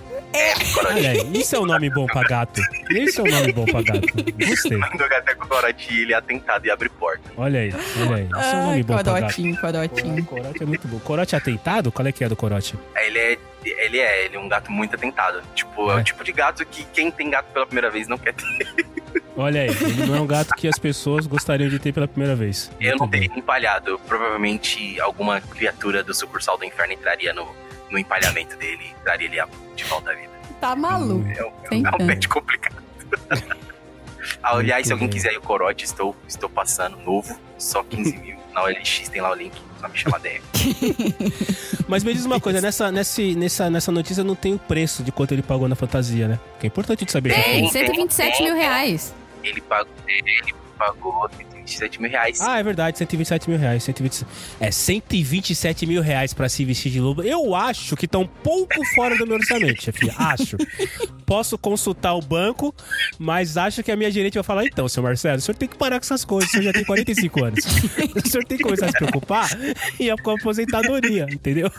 Olha aí, isso é um nome bom pra gato. Isso é um nome bom pra gato. Gostei. <laughs> O nome do gato é Corote ele é atentado e abre porta. Olha aí, olha aí. Isso é um nome bom pra gato. corotinho, corotinho. Corote é muito bom. Corote atentado? Qual é que é do corote? Ele é, ele é, ele é um gato muito atentado. Tipo, é. É. o tipo de gato que quem tem gato pela primeira vez não quer ter. Olha aí, ele não é um gato que as pessoas gostariam de ter pela primeira vez. Eu Muito não bom. teria empalhado. Provavelmente alguma criatura do sucursal do inferno entraria no, no empalhamento dele e traria ele de volta à vida. Tá maluco. É um, Sem é um tanto. pet complicado. <laughs> Aliás, se alguém quiser aí o corote, estou, estou passando novo, só 15 <laughs> mil. Na OLX tem lá o link, só me chama DR. <laughs> Mas me diz uma coisa, nessa, nesse, nessa, nessa notícia não tem o preço de quanto ele pagou na fantasia, né? Que é importante de saber. Tem, Tem, 127 tem, mil reais. Ele pagou, ele pagou 27 mil reais. Ah, é verdade, 127 mil reais. 120, é, 127 mil reais pra se vestir de lobo. Eu acho que tá um pouco fora do meu orçamento, chefe. Acho. Posso consultar o banco, mas acho que a minha gerente vai falar: então, seu Marcelo, o senhor tem que parar com essas coisas. O senhor já tem 45 anos. <laughs> O senhor tem que começar a se preocupar e com a aposentadoria, entendeu?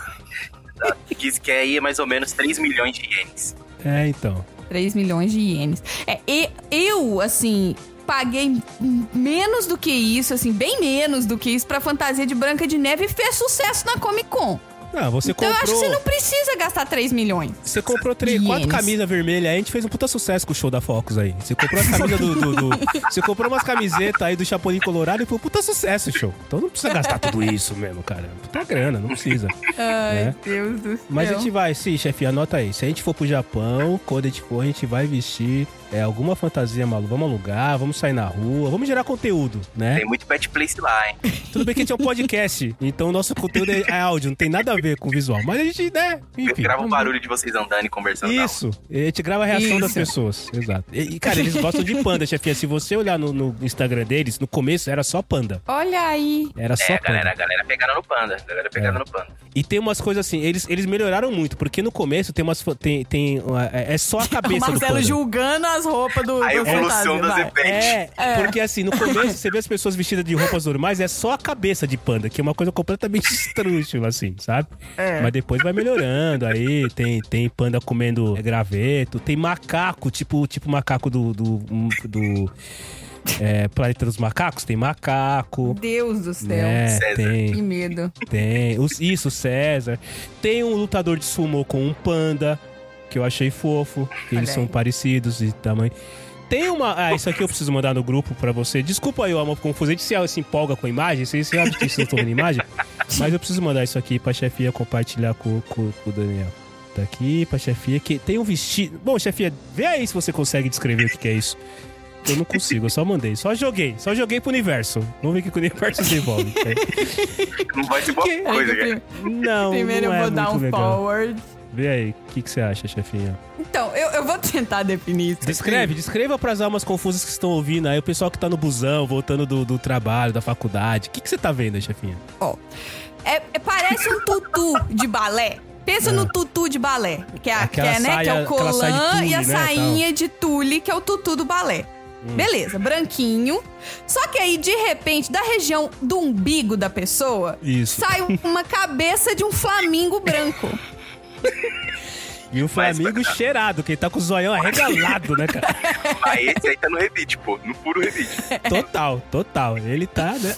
Diz que aí é mais ou menos 3 milhões de ienes. É, então. 3 milhões de ienes. É, e eu, assim, paguei menos do que isso, assim, bem menos do que isso pra fantasia de Branca de Neve e fez sucesso na Comic Con. Não, você Então eu acho que comprou. você não precisa gastar 3 milhões. Você comprou três, Ienes. quatro camisas vermelhas aí, a gente fez um puta sucesso com o show da Focus aí. Você comprou as camisas do, do- do- <laughs> Você comprou umas camisetas aí do Chapolin Colorado e foi um puta sucesso o show. Então não precisa gastar tudo isso mesmo, cara. Puta grana, não precisa. Ai, É. Deus do céu. Mas a gente vai, sim, chefe, anota aí. Se a gente for pro Japão, quando a gente for, a gente vai vestir é, alguma fantasia maluca. Vamos alugar, vamos sair na rua, vamos gerar conteúdo, né? Tem muito pet place lá, hein? <laughs> Tudo bem que a gente é um podcast, então o nosso conteúdo é é áudio, não tem nada a ver com o visual. Mas a gente, né? Enfim. Grava o barulho de vocês andando e conversando. Isso, a gente grava a reação das Isso. pessoas. Exato. E, e, cara, eles gostam de panda, chefia. Se você olhar no, no Instagram deles, no começo era só panda. Olha aí. Era só É, panda. galera, a galera pegada no panda. A galera pegada É. no panda. E tem umas coisas assim, eles, eles melhoraram muito, porque no começo tem umas. Tem, tem, é é só a <laughs> O cabeça do Marcelo panda. julgando as roupas do, A do evolução das vai. Epete. É, porque assim, no começo você vê as pessoas vestidas de roupas normais, é só a cabeça de panda, que é uma coisa completamente <laughs> estrúxula, assim, sabe? É. Mas depois vai melhorando, aí tem, tem panda comendo graveto, tem macaco, tipo tipo macaco do. do, do é, Planeta dos Macacos, tem macaco. Deus do céu. né? César. Que tem, medo. tem. Os- Isso, César. Tem um lutador de sumo com um panda, que eu achei fofo, que eles são parecidos de tamanho. Tem uma. Ah, isso aqui eu preciso mandar no grupo pra você. Desculpa aí, o amor confuso. A gente se, se empolga com a imagem, você sabe que vocês estão vendo imagem. <laughs> Mas eu preciso mandar isso aqui pra chefia compartilhar com, com, com o Daniel. Tá aqui pra chefia que tem um vestido. Bom, chefia, vê aí se você consegue descrever o que, que é isso. Eu não consigo, eu só mandei. Só joguei. Só joguei pro universo. Vamos ver o que o universo desenvolve. Não vai ser boa <laughs> coisa, Aí, cara. Não, <laughs> Primeiro não eu é vou dar um legal. forward. Vê aí, o que, que você acha, chefinha? Então, eu, eu vou tentar definir isso. aqui. Descreve, descreva pras almas confusas que estão ouvindo aí, o pessoal que tá no busão, voltando do, do trabalho, da faculdade. O que, que você tá vendo aí, chefinha? Ó, é, é- parece um tutu de balé. Pensa no tutu de balé, que é, a- que é, né, que é o colã tule, e a né, sainha de tule, que é o tutu do balé. Hum. Beleza, branquinho. Só que aí, de repente, da região do umbigo da pessoa, Isso. sai um- uma cabeça de um flamingo branco. <laughs> E o Flamengo Mas- cheirado, que ele tá com o zoião arregalado, né, cara? <laughs> Mas esse aí tá no rebite, pô. No puro rebite. Total, total. Ele tá, né?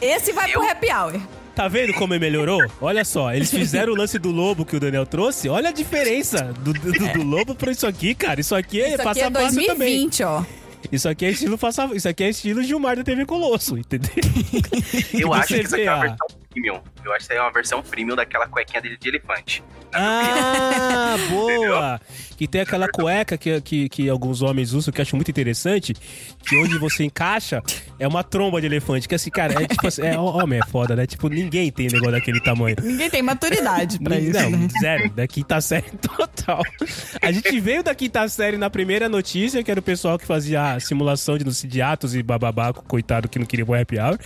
Esse vai pro Eu? happy hour. Tá vendo como ele melhorou? Olha só, eles fizeram o lance do lobo que o Daniel trouxe. Olha a diferença do, do, do lobo pra isso aqui, cara. Isso aqui é Isso aqui passa é a passa também. 2020, ó. Isso aqui é estilo passa, Isso aqui é estilo Gilmar da TV Colosso, entendeu? Eu acho que isso aqui é uma a- versão premium. Eu acho que isso aí é uma versão premium daquela cuequinha dele de elefante. Ah, <laughs> boa! Que tem aquela cueca que, que, que alguns homens usam, que eu acho muito interessante, que onde você encaixa é uma tromba de elefante. Que assim, cara, é tipo assim, é, homem é foda, né? Tipo, ninguém tem negócio daquele tamanho. Ninguém tem maturidade pra isso, Não, né? zero. Da quinta série <laughs> total. A gente veio da quinta série na primeira notícia, que era o pessoal que fazia a simulação de, de atos e bababaco, coitado que não queria o happy hour.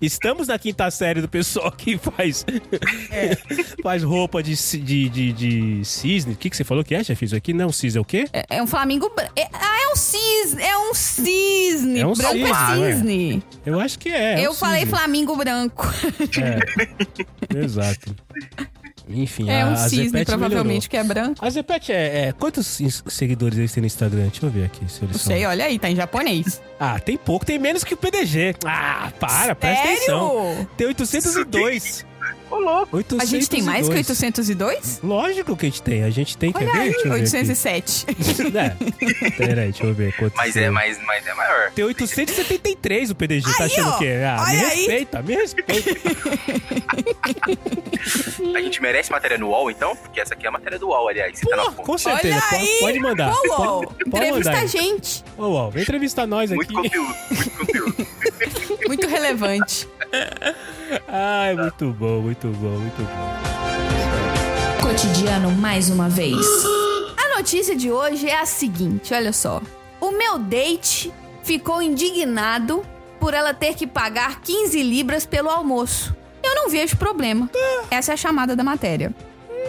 Estamos na quinta série do pessoal que faz <laughs> faz roupa de, de, de, de cisne. O que, que você falou que é, chefe? Isso aqui não é um cisne, é o quê? É, é um flamingo. É, ah, é um cisne. É um cisne. É um branco cisne, é cisne. Eu acho que é. é Eu um falei cisne. flamingo branco. É. <laughs> Exato. Enfim, É a, um a cisne, Zepete provavelmente, que é branco. melhorou. A Zepete é, é- Quantos ins- seguidores eles têm no Instagram? Deixa eu ver aqui se eles Não são. sei, olha aí, tá em japonês. Ah, tem pouco, tem menos que o PDG. Ah, para, presta Sério? atenção. Tem 802. Ô, louco. 802. A gente tem mais que 802? Lógico que a gente tem. A gente tem, quer Olha ver? aí, Deixa eu ver 807. aqui. <laughs> É. Peraí, deixa eu ver quanto Mas é, mas, mas é maior. Tem 873 o PDG, tá Aí, achando ó. o quê? Ah, me aí. respeita, me respeita. <laughs> A gente merece matéria no UOL, então? Porque essa aqui é a matéria do UOL, aliás. Tá Pô, fonte. com certeza, Olha po- aí. pode mandar. Ô, Pode, UOL, pode entrevista mandar. a gente. Ô, UOL, vem entrevistar nós Muito aqui. conteúdo, muito conteúdo. <laughs> Muito relevante. Ai, muito bom, muito bom, muito bom. Cotidiano mais uma vez. A notícia de hoje é a seguinte, olha só. O meu date ficou indignado por ela ter que pagar 15 libras pelo almoço. Eu não vejo problema. Essa é a chamada da matéria.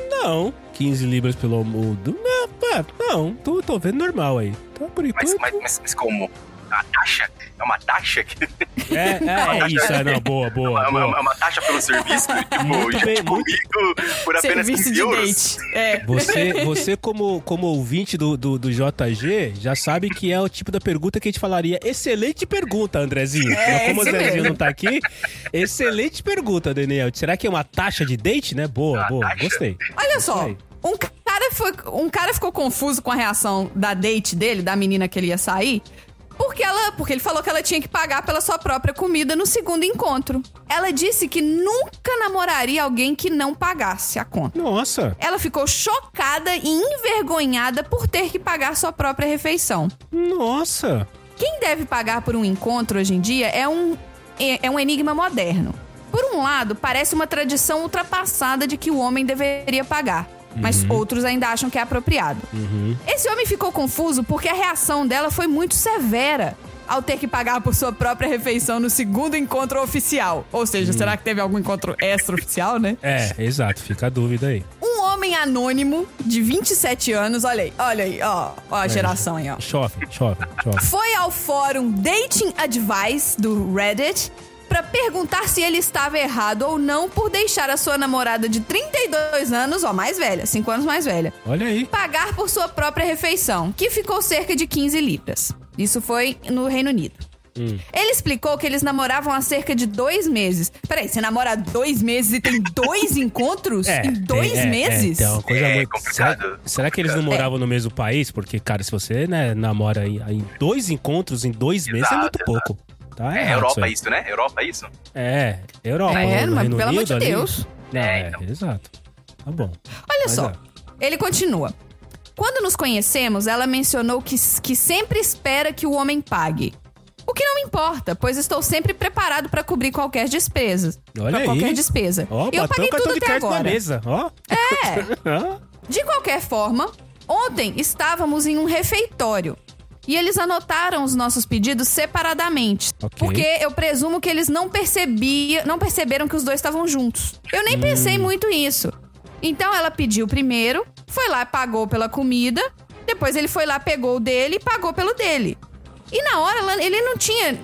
Não, 15 libras pelo almoço. Não, é, não, tô, tô vendo normal aí. Tá por enquanto. mas, mas, mas como? A taxa? É uma taxa? que- É, é, <laughs> é isso, é, não, boa, boa, É uma, é boa. uma taxa pelo serviço? <laughs> Tipo, Muito bem, comigo por apenas Serviço 15 de euros? date. É. Você, você como, como ouvinte do, do, do JG, já sabe que é o tipo da pergunta que a gente falaria. Excelente pergunta, Andrezinho. É, como o Andrezinho mesmo. não tá aqui, excelente pergunta, Daniel. Será que é uma taxa de date, né? Boa, Uma boa, taxa? gostei. Olha só, um cara, foi, um cara ficou confuso com a reação da date dele, da menina que ele ia sair, porque, ela, porque ele falou que ela tinha que pagar pela sua própria comida no segundo encontro. Ela disse que nunca namoraria alguém que não pagasse a conta. Nossa, Ela ficou chocada e envergonhada por ter que pagar sua própria refeição. nossa. Quem deve pagar por um encontro hoje em dia é um, é, é um enigma moderno. Por um lado, parece uma tradição ultrapassada de que o homem deveria pagar. Mas outros ainda acham que é apropriado. Esse homem ficou confuso porque a reação dela foi muito severa ao ter que pagar por sua própria refeição no segundo encontro oficial. Ou seja, será que teve algum encontro extra-oficial, né? É, exato, fica a dúvida aí. Um homem anônimo de 27 anos, olha aí, olha aí, ó, ó a geração aí, ó. Chove, chove, chove. Foi ao fórum Dating Advice do Reddit pra perguntar se ele estava errado ou não por deixar a sua namorada de 32 anos, ó, mais velha, 5 anos mais velha, Olha aí. pagar por sua própria refeição, que ficou cerca de 15 libras. Isso foi no Reino Unido. Ele explicou que eles namoravam há cerca de dois meses. Peraí, você namora há dois meses e tem dois <laughs> encontros em dois tem- é, meses? É, então, uma coisa É muito. complicado, Será, será que eles não moravam no mesmo país? Porque, cara, se você né, namora em, em dois encontros em dois meses, é Exato, muito pouco. Tá É errado Europa isso, né? Europa isso? É, Europa. É, no mas Reino pelo amor Unido de ali. Deus. É, é, então. exato. Tá bom. Olha Mas só. é. Ele continua. Quando nos conhecemos, ela mencionou que, que sempre espera que o homem pague. O que não me importa, pois estou sempre preparado para cobrir qualquer despesa. Olha pra aí. qualquer despesa. Ó, eu paguei tudo até na agora. mesa, ó. É. <laughs> De qualquer forma, ontem estávamos em um refeitório. E eles anotaram os nossos pedidos separadamente. Ok. Porque eu presumo que eles não percebiam, não perceberam que os dois estavam juntos. Eu nem Hum. pensei muito nisso. Então ela pediu primeiro, foi lá e pagou pela comida. Depois ele foi lá, pegou o dele e pagou pelo dele. E na hora, ela- ele não tinha.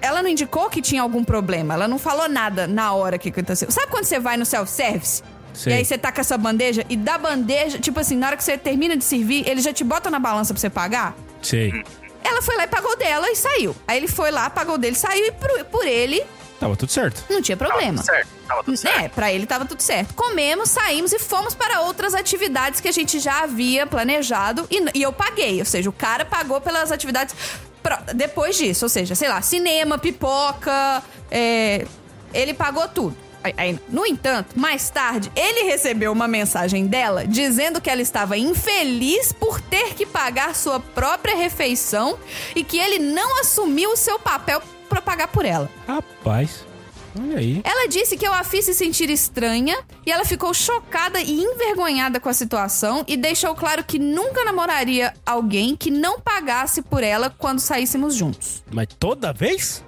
ela não indicou que tinha algum problema. Ela não falou nada na hora que aconteceu. Sabe quando você vai no self-service? E aí você tá com essa bandeja e da bandeja, tipo assim, na hora que você termina de servir, ele já te bota na balança pra você pagar? Sei. Ela foi lá e pagou dela e saiu. Aí ele foi lá, pagou dele, saiu e por, por ele Tava tudo certo. não tinha Tava problema. tudo certo. Tava tudo certo. É, pra ele tava tudo certo. Comemos, saímos e fomos para outras atividades que a gente já havia planejado e, e eu paguei. Ou seja, o cara pagou pelas atividades pro- depois disso. Ou seja, sei lá, cinema, pipoca, é, ele pagou tudo. No entanto, mais tarde, ele recebeu uma mensagem dela dizendo que ela estava infeliz por ter que pagar sua própria refeição e que ele não assumiu o seu papel pra pagar por ela. Rapaz. Olha aí. Ela disse que eu a fiz se sentir estranha e ela ficou chocada e envergonhada com a situação e deixou claro que nunca namoraria alguém que não pagasse por ela quando saíssemos juntos. Mas toda vez?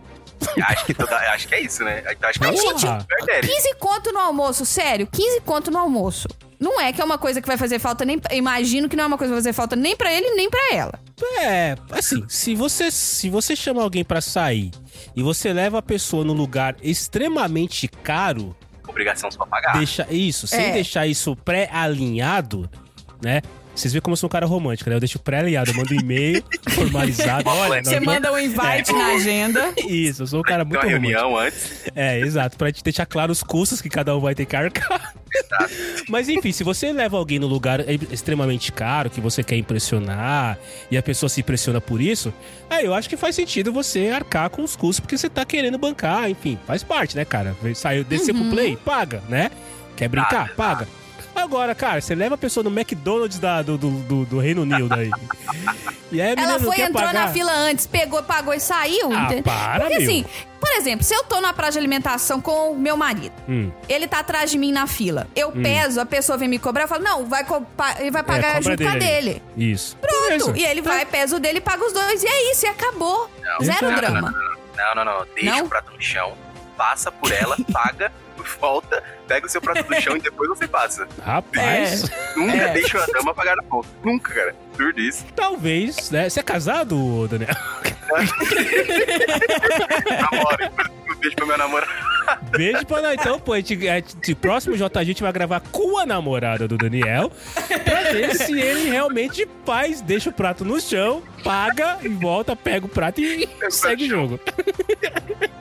<laughs> Acho que, toda, acho que é isso, né? Acho que Mas, é gente, Verdade. 15 conto no almoço, sério, 15 conto no almoço. Não é que é uma coisa que vai fazer falta nem. Imagino que não é uma coisa que vai fazer falta nem pra ele nem pra ela. É, assim, se você se você chama alguém pra sair e você leva a pessoa num lugar extremamente caro, Obrigação só pagar. deixa isso, sem É. deixar isso pré-alinhado, né? Vocês veem como eu sou um cara romântico, né? Eu deixo pré-alinhado, eu mando um e-mail <laughs> formalizado. Olha, Você manda um invite na agenda. Isso, eu sou um cara muito romântico. reunião antes. É, exato, pra te deixar claro os custos que cada um vai ter que arcar. Mas enfim, se você leva alguém no lugar extremamente caro, que você quer impressionar, e a pessoa se impressiona por isso, aí eu acho que faz sentido você arcar com os custos, porque você tá querendo bancar, enfim, faz parte, né, cara? Saiu, desceu pro play, paga, né? Quer brincar? Paga. Agora, cara, você leva a pessoa no McDonald's da, do, do, do- do Reino Unido aí. E aí Ela não foi, quer entrou pagar. na fila antes, pegou, pagou e saiu. Ah, entende? para, Porque meu. assim, por exemplo, se eu tô na praça de alimentação com o meu marido, Hum. ele tá atrás de mim na fila, eu peso, a pessoa vem me cobrar, eu falo, não, vai ele vai pagar É, junto com a ali. dele. Isso. Pronto. Beleza. E ele vai, pesa o dele e paga os dois. E é isso, e acabou. Não, Zero exato. drama. Não, não, não. Deixa Não? o prato no chão, passa por ela, paga, <laughs> volta, pega o seu prato do chão e depois você passa. Rapaz. Nunca É. deixa a dama pagar na conta. Nunca, cara. Absurdo isso. Talvez, né? Você é casado, Daniel? <laughs> Namora. Um beijo pra minha namorada. Beijo pra nós. Então, pô, a gente, a gente- próximo JG a gente vai gravar com a namorada do Daniel pra ver se ele realmente faz, deixa o prato no chão, paga e volta, pega o prato e segue o jogo.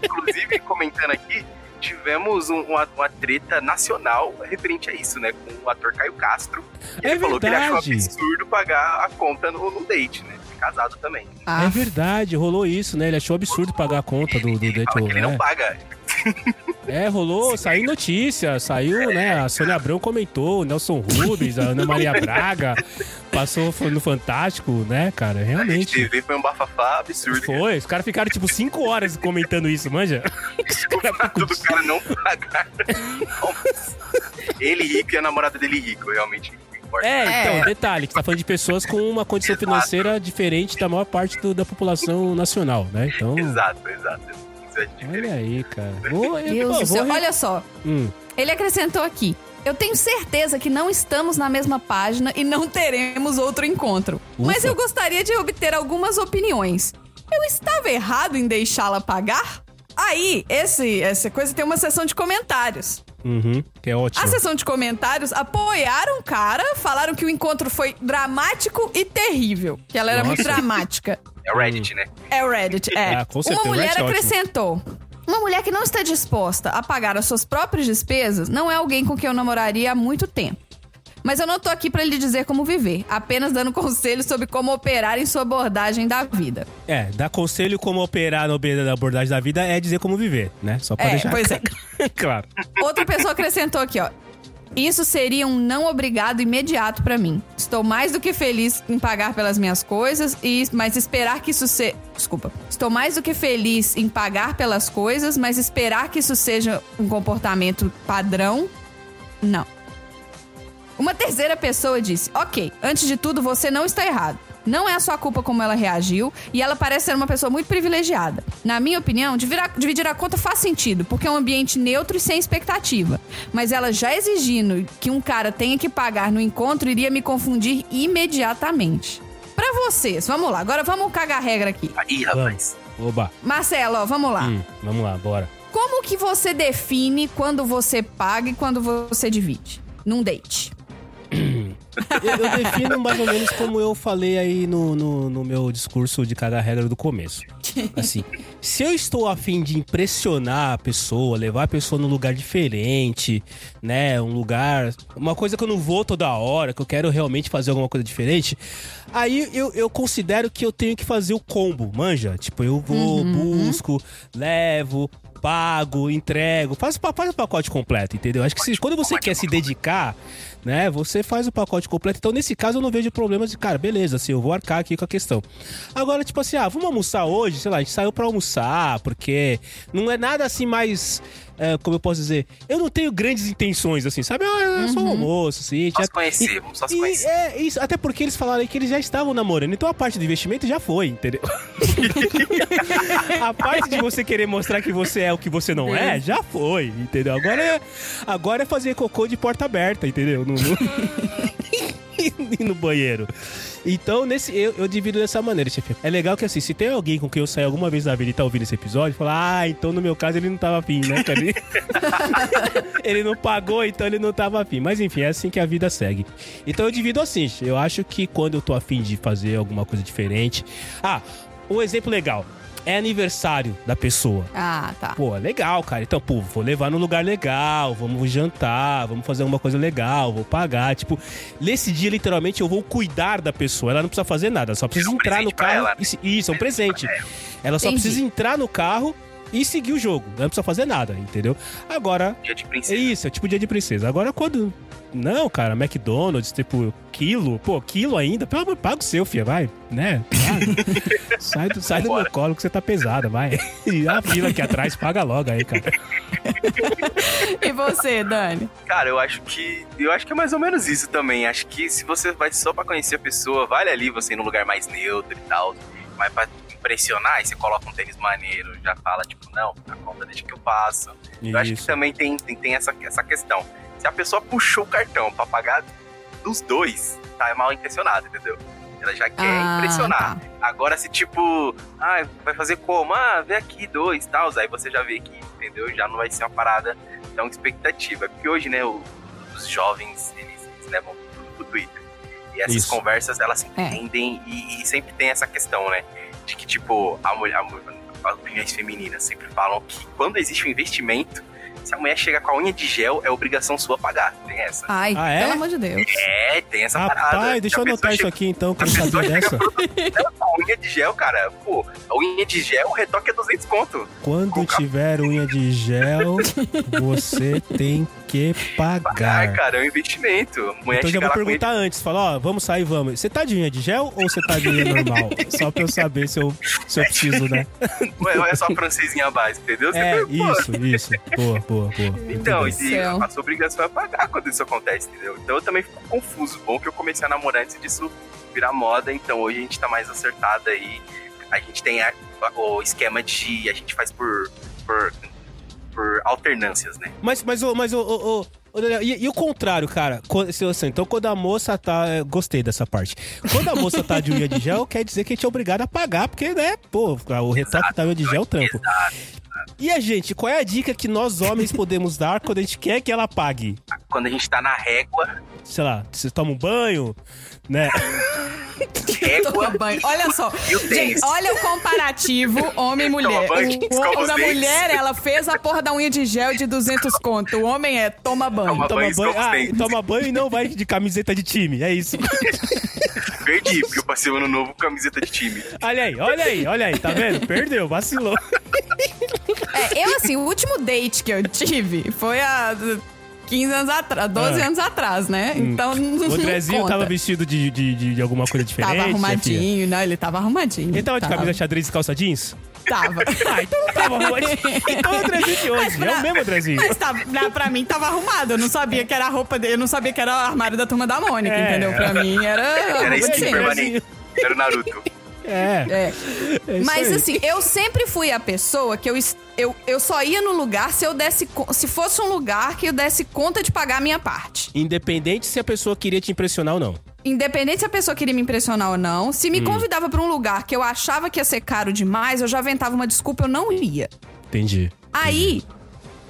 Inclusive, comentando aqui, tivemos um- uma, uma treta nacional referente a isso, né? Com o ator Caio Castro. É Ele falou que ele achou verdade. absurdo pagar a conta no, no date, né? Ele é casado também. Ah, É verdade, rolou isso, né? Ele achou absurdo pagar a conta do, do Ele date. que ele não É, paga. É, rolou, saiu notícia, saiu, né? A Sônia Abrão comentou, o Nelson Rubens, a Ana Maria Braga, passou no Fantástico, né, cara? A Realmente. TV foi um bafafá absurdo. Foi, os caras ficaram tipo 5 horas comentando isso, manja? O fato do cara não pagar. Ele rico e a namorada dele rico, realmente. importa. É, então, É. detalhe, que tá falando de pessoas com uma condição Exato. financeira diferente da maior parte do- da população nacional, né? Então, Exato, exato. É olha aí, cara. <laughs> Vou, eu, Deus pô, vou Olha só, Hum, ele acrescentou aqui. Eu tenho certeza que não estamos na mesma página e não teremos outro encontro. Ufa. Mas eu gostaria de obter algumas opiniões. Eu estava errado em deixá-la pagar? Aí, esse, essa coisa tem uma seção de comentários. uhum, que é ótimo. A sessão de comentários apoiaram o cara, falaram que o encontro foi dramático e terrível. Que ela era muito Nossa. dramática. É o Reddit, né? É o Reddit, é. Ah, com certeza, Uma mulher Reddit é ótimo. acrescentou. Uma mulher que não está disposta a pagar as suas próprias despesas não é alguém com quem eu namoraria há muito tempo. Mas eu não tô aqui pra lhe dizer como viver, apenas dando conselhos sobre como operar em sua abordagem da vida. É, dar conselho como operar na abordagem da vida é dizer como viver, né? Só pra É, deixar pois é. <laughs> claro. Outra pessoa acrescentou aqui, ó. Isso seria um não obrigado imediato pra mim. Estou mais do que feliz em pagar pelas minhas coisas, e mas esperar que isso seja. Desculpa. Estou mais do que feliz em pagar pelas coisas, mas esperar que isso seja um comportamento padrão, não. Uma terceira pessoa disse: Ok, antes de tudo, você não está errado. Não é a sua culpa como ela reagiu, e ela parece ser uma pessoa muito privilegiada. Na minha opinião, dividir a, conta faz sentido, porque é um ambiente neutro e sem expectativa. Mas ela já exigindo que um cara tenha que pagar no encontro iria me confundir imediatamente. Pra vocês, vamos lá, agora vamos cagar a regra aqui. Ih, rapaz. Oba. Marcelo, ó, vamos lá. Hum, vamos lá, bora. Como que você define quando você paga e quando você divide? Num date. Eu, eu defino mais ou menos como eu falei aí no, no, no meu discurso de cagar regra do começo. Assim, se eu estou a fim de impressionar a pessoa, levar a pessoa num lugar diferente, né? Um lugar. Uma coisa que eu não vou toda hora, que eu quero realmente fazer alguma coisa diferente, aí eu, eu considero que eu tenho que fazer o combo, manja? Tipo, eu vou, busco, levo. Pago, entrego, faz, faz o pacote completo, entendeu? Acho que se- quando você quer se dedicar, né, você faz o pacote completo. Então, nesse caso, eu não vejo problema de, cara, beleza, assim, eu vou arcar aqui com a questão. Agora, tipo assim, ah, vamos almoçar hoje? Sei lá, a gente saiu pra almoçar, porque não é nada assim mais. É, como eu posso dizer? Eu não tenho grandes intenções, assim, sabe? Ah, é só um almoço, assim. Só já- se conhecer, vamos só se e- conhecer. É, isso, até porque eles falaram aí que eles já estavam namorando, então a parte do investimento já foi, entendeu? <laughs> a parte de você querer mostrar que você é o que você não é, já foi, entendeu? Agora é, agora é fazer cocô de porta aberta, entendeu? No, no... <laughs> e no banheiro. Então, nesse, eu, eu divido dessa maneira, chefe. É legal que assim, se tem alguém com quem eu saí alguma vez na vida e tá ouvindo esse episódio, fala, ah, então no meu caso ele não tava afim, né, cara? <laughs> Ele- ele não pagou, então ele não tava afim. Mas enfim, é assim que a vida segue. Então eu divido assim, eu acho que quando eu tô afim de fazer alguma coisa diferente. Ah, um exemplo legal. É aniversário da pessoa. Ah, tá. Pô, legal, cara. Então, pô, vou levar num lugar legal, vamos jantar, vamos fazer alguma coisa legal, vou pagar. Tipo, nesse dia, literalmente, eu vou cuidar da pessoa. Ela não precisa fazer nada, só precisa É um entrar no carro. ela, né? e se- Isso, é um presente. Ela só Entendi. precisa entrar no carro e seguir o jogo. Não precisa fazer nada, entendeu? Agora, Dia de é princesa. isso, é tipo dia de princesa. Agora, quando. Não, cara, McDonald's, tipo, quilo, pô, quilo ainda, pelo amor, paga o seu, filha, vai, né? Paga. <laughs> sai do, sai do meu colo que você tá pesada, vai. E a fila aqui atrás, paga logo aí, cara. E você, Dani? Cara, eu acho que. Eu acho que é mais ou menos isso também. Acho que se você vai só pra conhecer a pessoa, vale ali você ir num lugar mais neutro e tal. Mas pra impressionar, aí você coloca um tênis maneiro, já fala, tipo, não, a conta deixa que eu passo. Eu acho que Isso. também tem, tem, tem essa, essa questão. Se a pessoa puxou o cartão pra pagar dos dois, tá mal intencionada, entendeu? Ela já quer Ah, impressionar. tá. Agora, se tipo, ah, vai fazer como? Ah, vê aqui dois tal, aí você já vê que, entendeu? Já não vai ser uma parada tão expectativa. Porque hoje, né, o- os jovens, eles, eles levam tudo pro Twitter. E essas Isso. conversas, elas se É. entendem e, e sempre tem essa questão, né? De que, tipo, a mulher, a mulher- as opiniões femininas sempre falam que quando existe um investimento, se a mulher chega com a unha de gel, é obrigação sua pagar. Tem essa. Ai, Ah, é? pelo amor de Deus. É, tem essa parada. Rapaz, deixa eu anotar pessoa isso aqui então, que eu a não sabia pessoa dessa. chega com a unha de gel, cara, pô, a unha de gel, o retoque é 200 conto. Quando tiver unha de gel, <laughs> você tem que Pagar, pagar. cara, é um investimento. Mulher Então já vou perguntar antes, fala, ó, vamos sair, vamos. Você tá de unha de gel ou você tá de unha normal? <laughs> Só pra eu saber se eu, se eu preciso, né? Ué, olha só a francesinha base, entendeu? Você É, pô, isso, isso. Boa, boa, boa. Então, e a sua obrigação é pagar quando isso acontece, entendeu? Então eu também fico confuso. Bom que eu comecei a namorar antes disso virar moda, então hoje a gente tá mais acertada aí. A gente tem a- o esquema de. A gente faz por. por, por alternâncias, né? Mas, mas, mas, ô, ô, ô, ô, Daniel, e, e o contrário, cara? Quando, se você- então, quando a moça tá. é, Gostei dessa parte. Quando a moça tá de unha de gel, quer dizer que a gente é obrigado a pagar, porque, né, pô, o retoque da unha de gel é o trampo. E a gente, qual é a dica que nós homens podemos dar quando a gente quer que ela pague? Quando a gente tá na régua, Sei lá, você toma um banho, né? Régua. banho. Olha só. O Gente, olha o comparativo homem-mulher. Toma banho, O homem da dentes. mulher, ela fez a porra da unha de gel de 200 conto. O homem é toma banho. Toma Toma banho, banho, ah, toma banho e não vai de camiseta de time, é isso. <laughs> Perdi, porque eu passei o ano novo com camiseta de time. Olha aí, olha aí, olha aí, tá vendo? Perdeu, vacilou. É, eu, assim, o último date que eu tive foi há 15 anos atrás, 12 Ah. anos atrás, né? Então, não O Andrezinho conta. tava vestido de, de, de, de alguma coisa diferente. Tava arrumadinho, né? Ele tava arrumadinho. Ele tava de camisa xadrez e calça jeans? Tava. Ah, então não tava arrumadinho. Então é o Andrezinho de hoje, é o mesmo Andrezinho. Mas tava, pra, pra mim tava arrumado. Eu não sabia que era a roupa dele. Eu não sabia que era o armário da turma da Mônica, É. entendeu? Pra mim era. Era skin permanente. Era o Naruto. É, É. é Mas aí. assim, eu sempre fui a pessoa que eu, eu, eu só ia no lugar se eu desse. Se fosse um lugar que eu desse conta de pagar a minha parte. Independente se a pessoa queria te impressionar ou não. Independente se a pessoa queria me impressionar ou não, se me Hum. convidava pra um lugar que eu achava que ia ser caro demais, eu já aventava uma desculpa, eu não ia. Entendi. Aí,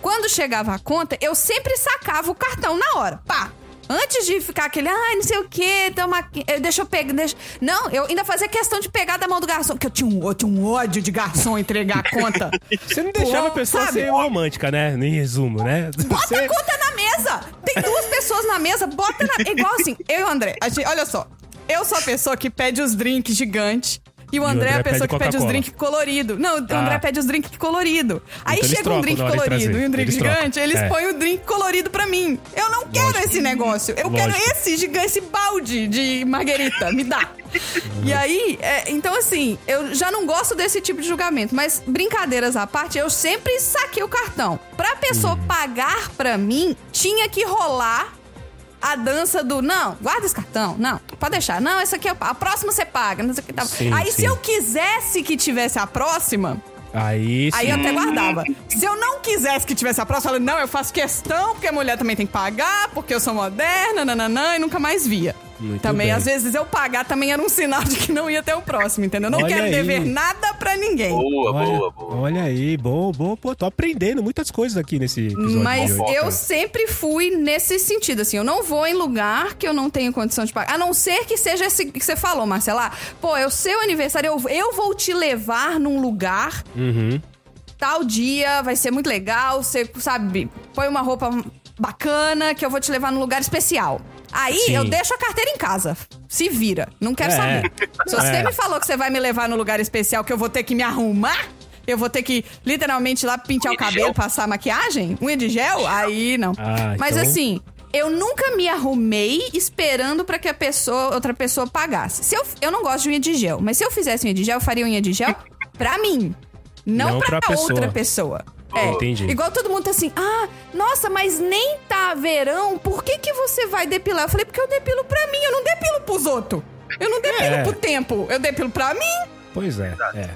quando chegava a conta, eu sempre sacava o cartão na hora. Pá! Antes de ficar aquele, ai, não sei o quê, toma aqui, deixa eu pegar. Deixa... Não, eu ainda fazia questão de pegar da mão do garçom, porque eu tinha um, eu tinha um ódio de garçom entregar a conta. <laughs> Você não deixava a pessoa sabe? ser romântica, né? Em resumo, né? Bota Você- a conta na mesa! Tem duas pessoas na mesa, bota na. Igual assim, eu e o André. a gente- olha só, eu sou a pessoa que pede os drinks gigantes. E o André, é a pessoa pede que pede os drinks colorido. Não, o Ah. André pede os drinks colorido. Aí Então chega um trocam drink colorido e um drink Eles trocam. gigante, eles É. põem o drink colorido pra mim. Eu não quero Lógico. esse negócio. Eu quero Lógico. esse gigante, esse balde de marguerita. Me dá. E aí, é, então assim, eu já não gosto desse tipo de julgamento, mas brincadeiras à parte, eu sempre saquei o cartão. Pra pessoa Uhum. pagar pra mim, tinha que rolar a dança do não, guarda esse cartão, não, pode deixar, não, essa aqui é a próxima você paga, não sei o que. Sim, Aí sim. se eu quisesse que tivesse a próxima, Aí sim. aí eu até guardava. Se eu não quisesse que tivesse a próxima, eu falei, não, eu faço questão, porque a mulher também tem que pagar, porque eu sou moderna, nananã, e nunca mais via. Muito também, bem. às vezes, eu pagar também era um sinal de que não ia ter o próximo, entendeu? Eu não Olha quero aí. dever nada pra ninguém. Boa, olha, boa, boa. Olha aí, bom, bom. Pô, tô aprendendo muitas coisas aqui nesse episódio. Mas de hoje. eu sempre fui nesse sentido, assim, eu não vou em lugar que eu não tenho condição de pagar. A não ser que seja esse que você falou, Marcela. Pô, é o seu aniversário, eu, eu vou te levar num lugar Uhum. tal dia, vai ser muito legal, você, sabe, põe uma roupa bacana que eu vou te levar num lugar especial. Aí Sim. eu deixo a carteira em casa. Se vira. Não quero É. saber. Se você É. me falou que você vai me levar num lugar especial que eu vou ter que me arrumar, eu vou ter que literalmente ir lá pentear o Unha de cabelo, passar maquiagem, unha de gel, aí não. Ah, Mas então- assim, eu nunca me arrumei esperando pra que a pessoa, outra pessoa pagasse. Se eu, eu não gosto de unha de gel, mas se eu fizesse unha de gel, eu faria unha de gel pra mim. Não, Não pra, pra pessoa. outra pessoa. É. Entendi. Igual todo mundo tá assim, ah, nossa, mas nem tá verão, por que que você vai depilar? Eu falei, porque eu depilo pra mim, eu não depilo pros outros. Eu não depilo É. pro tempo, eu depilo pra mim. Pois é, é.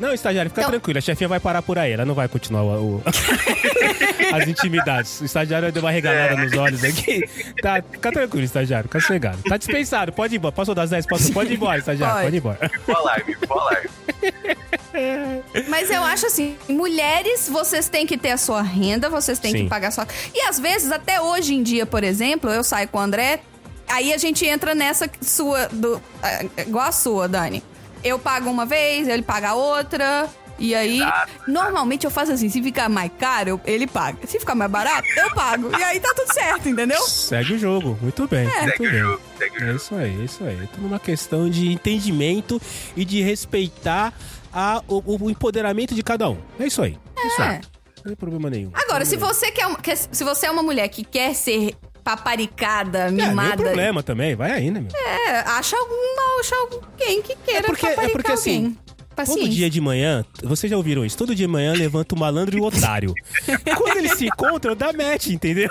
Não, estagiário, fica Então- tranquilo. A chefinha vai parar por aí. Ela não vai continuar o- o- <laughs> as intimidades. O estagiário deu uma regalada nos olhos aqui. Tá, fica tranquilo, estagiário. Fica sossegado. Tá dispensado. Pode ir embora. Passou das 10, passou. Pode ir embora, estagiário. Pode. Pode ir embora. Ficou alarme, ficou alarme. <laughs> Mas eu acho assim, mulheres, vocês têm que ter a sua renda, vocês têm Sim. que pagar a sua. E às vezes, até hoje em dia, por exemplo, eu saio com o André, aí a gente entra nessa sua. Do, é, igual a sua, Dani. Eu pago uma vez, ele paga outra. E aí, Exato. normalmente eu faço assim: se ficar mais caro, ele paga. Se ficar mais barato, eu pago. E aí tá tudo certo, entendeu? Segue o jogo. Muito bem. Muito Segue o bem. jogo, segue o É isso aí, é isso aí. Tudo uma questão de entendimento e de respeitar a- o, o empoderamento de cada um. É isso aí. É isso aí. É. Não tem problema nenhum. Agora, se você quer- se você é uma mulher que quer ser paparicada, É, mimada, problema também. Vai aí, né, meu? é, acha alguma, acha alguém que queira É porque, é paparicar porque assim, alguém. Paciência. Todo dia de manhã, vocês já ouviram isso? Todo dia de manhã levanta o malandro e o otário. <laughs> Quando eles se encontram, dá match, entendeu?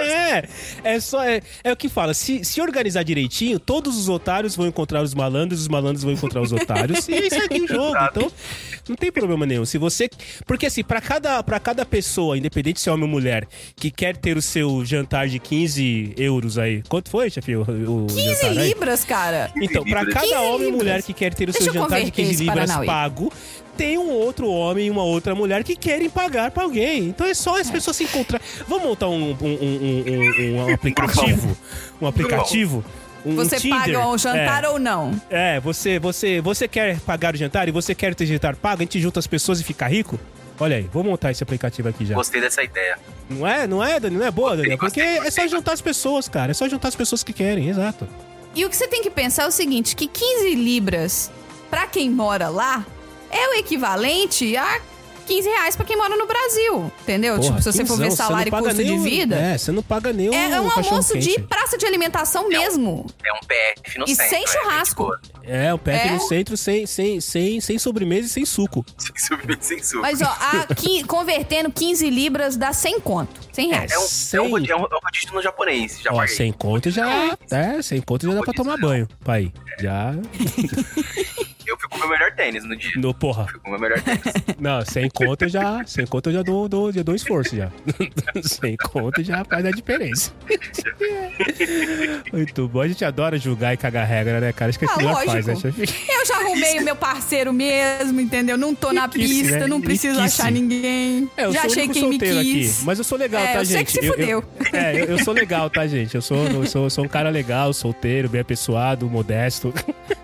É, é só. É, é o que fala. Se, se organizar direitinho, todos os otários vão encontrar os malandros, os malandros vão encontrar os otários. e é isso aqui o jogo. Então, não tem problema nenhum. Se você. Porque assim, pra cada, pra cada pessoa, independente se é homem ou mulher, que quer ter o seu jantar de 15 euros aí. Quanto foi, chefe? O, o 15 jantar aí? libras, cara. Então, pra libras. cada 15 homem ou mulher que quer ter o Deixa seu eu jantar de converter 15 esse libras Paranauê. pago, tem um outro homem e uma outra mulher que querem pagar pra alguém. Então é só as pessoas se encontrar. Vamos montar um, um, um, um- um <laughs> aplicativo? Um aplicativo? Um Você Tinder? paga o jantar é. ou não? É, você, você, você quer pagar o jantar e você quer ter jantar pago, a gente junta as pessoas e fica rico? Olha aí, vou montar esse aplicativo aqui já. Gostei dessa ideia. Não é, não é, Dani? Não é boa, Dani? Porque gostei, é só juntar as pessoas, cara. É só juntar as pessoas que querem, exato. E o que você tem que pensar é o seguinte, que 15 libras, pra quem mora lá, é o equivalente a 15 reais pra quem mora no Brasil, entendeu? Porra, tipo, se você for ver salário e custo de o- vida, É, você não paga nem é, é um almoço de praça de alimentação mesmo. É um PF no E centro. sem é, churrasco. boa. É, o PF É. no centro sem, sem, sem, sem sobremesa e sem suco. Sem subir, sem suco. Mas, ó, aqui, <laughs> convertendo 15 libras dá 100 conto. 100 reais. É um, é, um, Sem- é, um, é um rodízio no japonês. Já Ó, paguei. sem conto já. É, sem conto já dá pra tomar banho. Pai, já. <laughs> Eu fico com o meu melhor tênis no dia. No, porra. Fico com o meu melhor tênis. <laughs> Não, sem conto eu já. Sem conto eu já dou, dou, já dou esforço já. <laughs> sem conto já faz a diferença. <laughs> Muito bom. A gente adora julgar e cagar regra, né, cara? Acho que a gente Ah, lógico. faz, né, chefe? Eu já arrumei o meu parceiro mesmo, entendeu? Não tô na Riquice, pista, né? não preciso achar ninguém. É, eu já achei quem me solteiro quis. aqui. Mas eu sou legal, É, tá, eu sei gente? que se eu, fudeu. é, eu, eu sou legal, tá, gente? Eu sou, eu sou, eu sou um cara legal, solteiro, bem apessoado, modesto.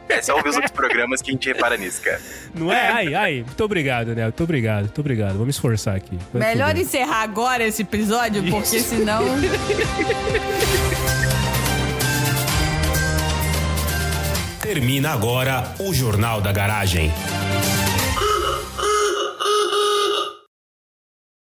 É só ouvir os outros programas que gente repara nisso, cara. Não é? Ai, ai. Muito obrigado, né? Muito obrigado, muito obrigado. Vou me esforçar aqui. Melhor Muito encerrar agora esse episódio, porque Isso. senão. Termina agora o Jornal da Garagem.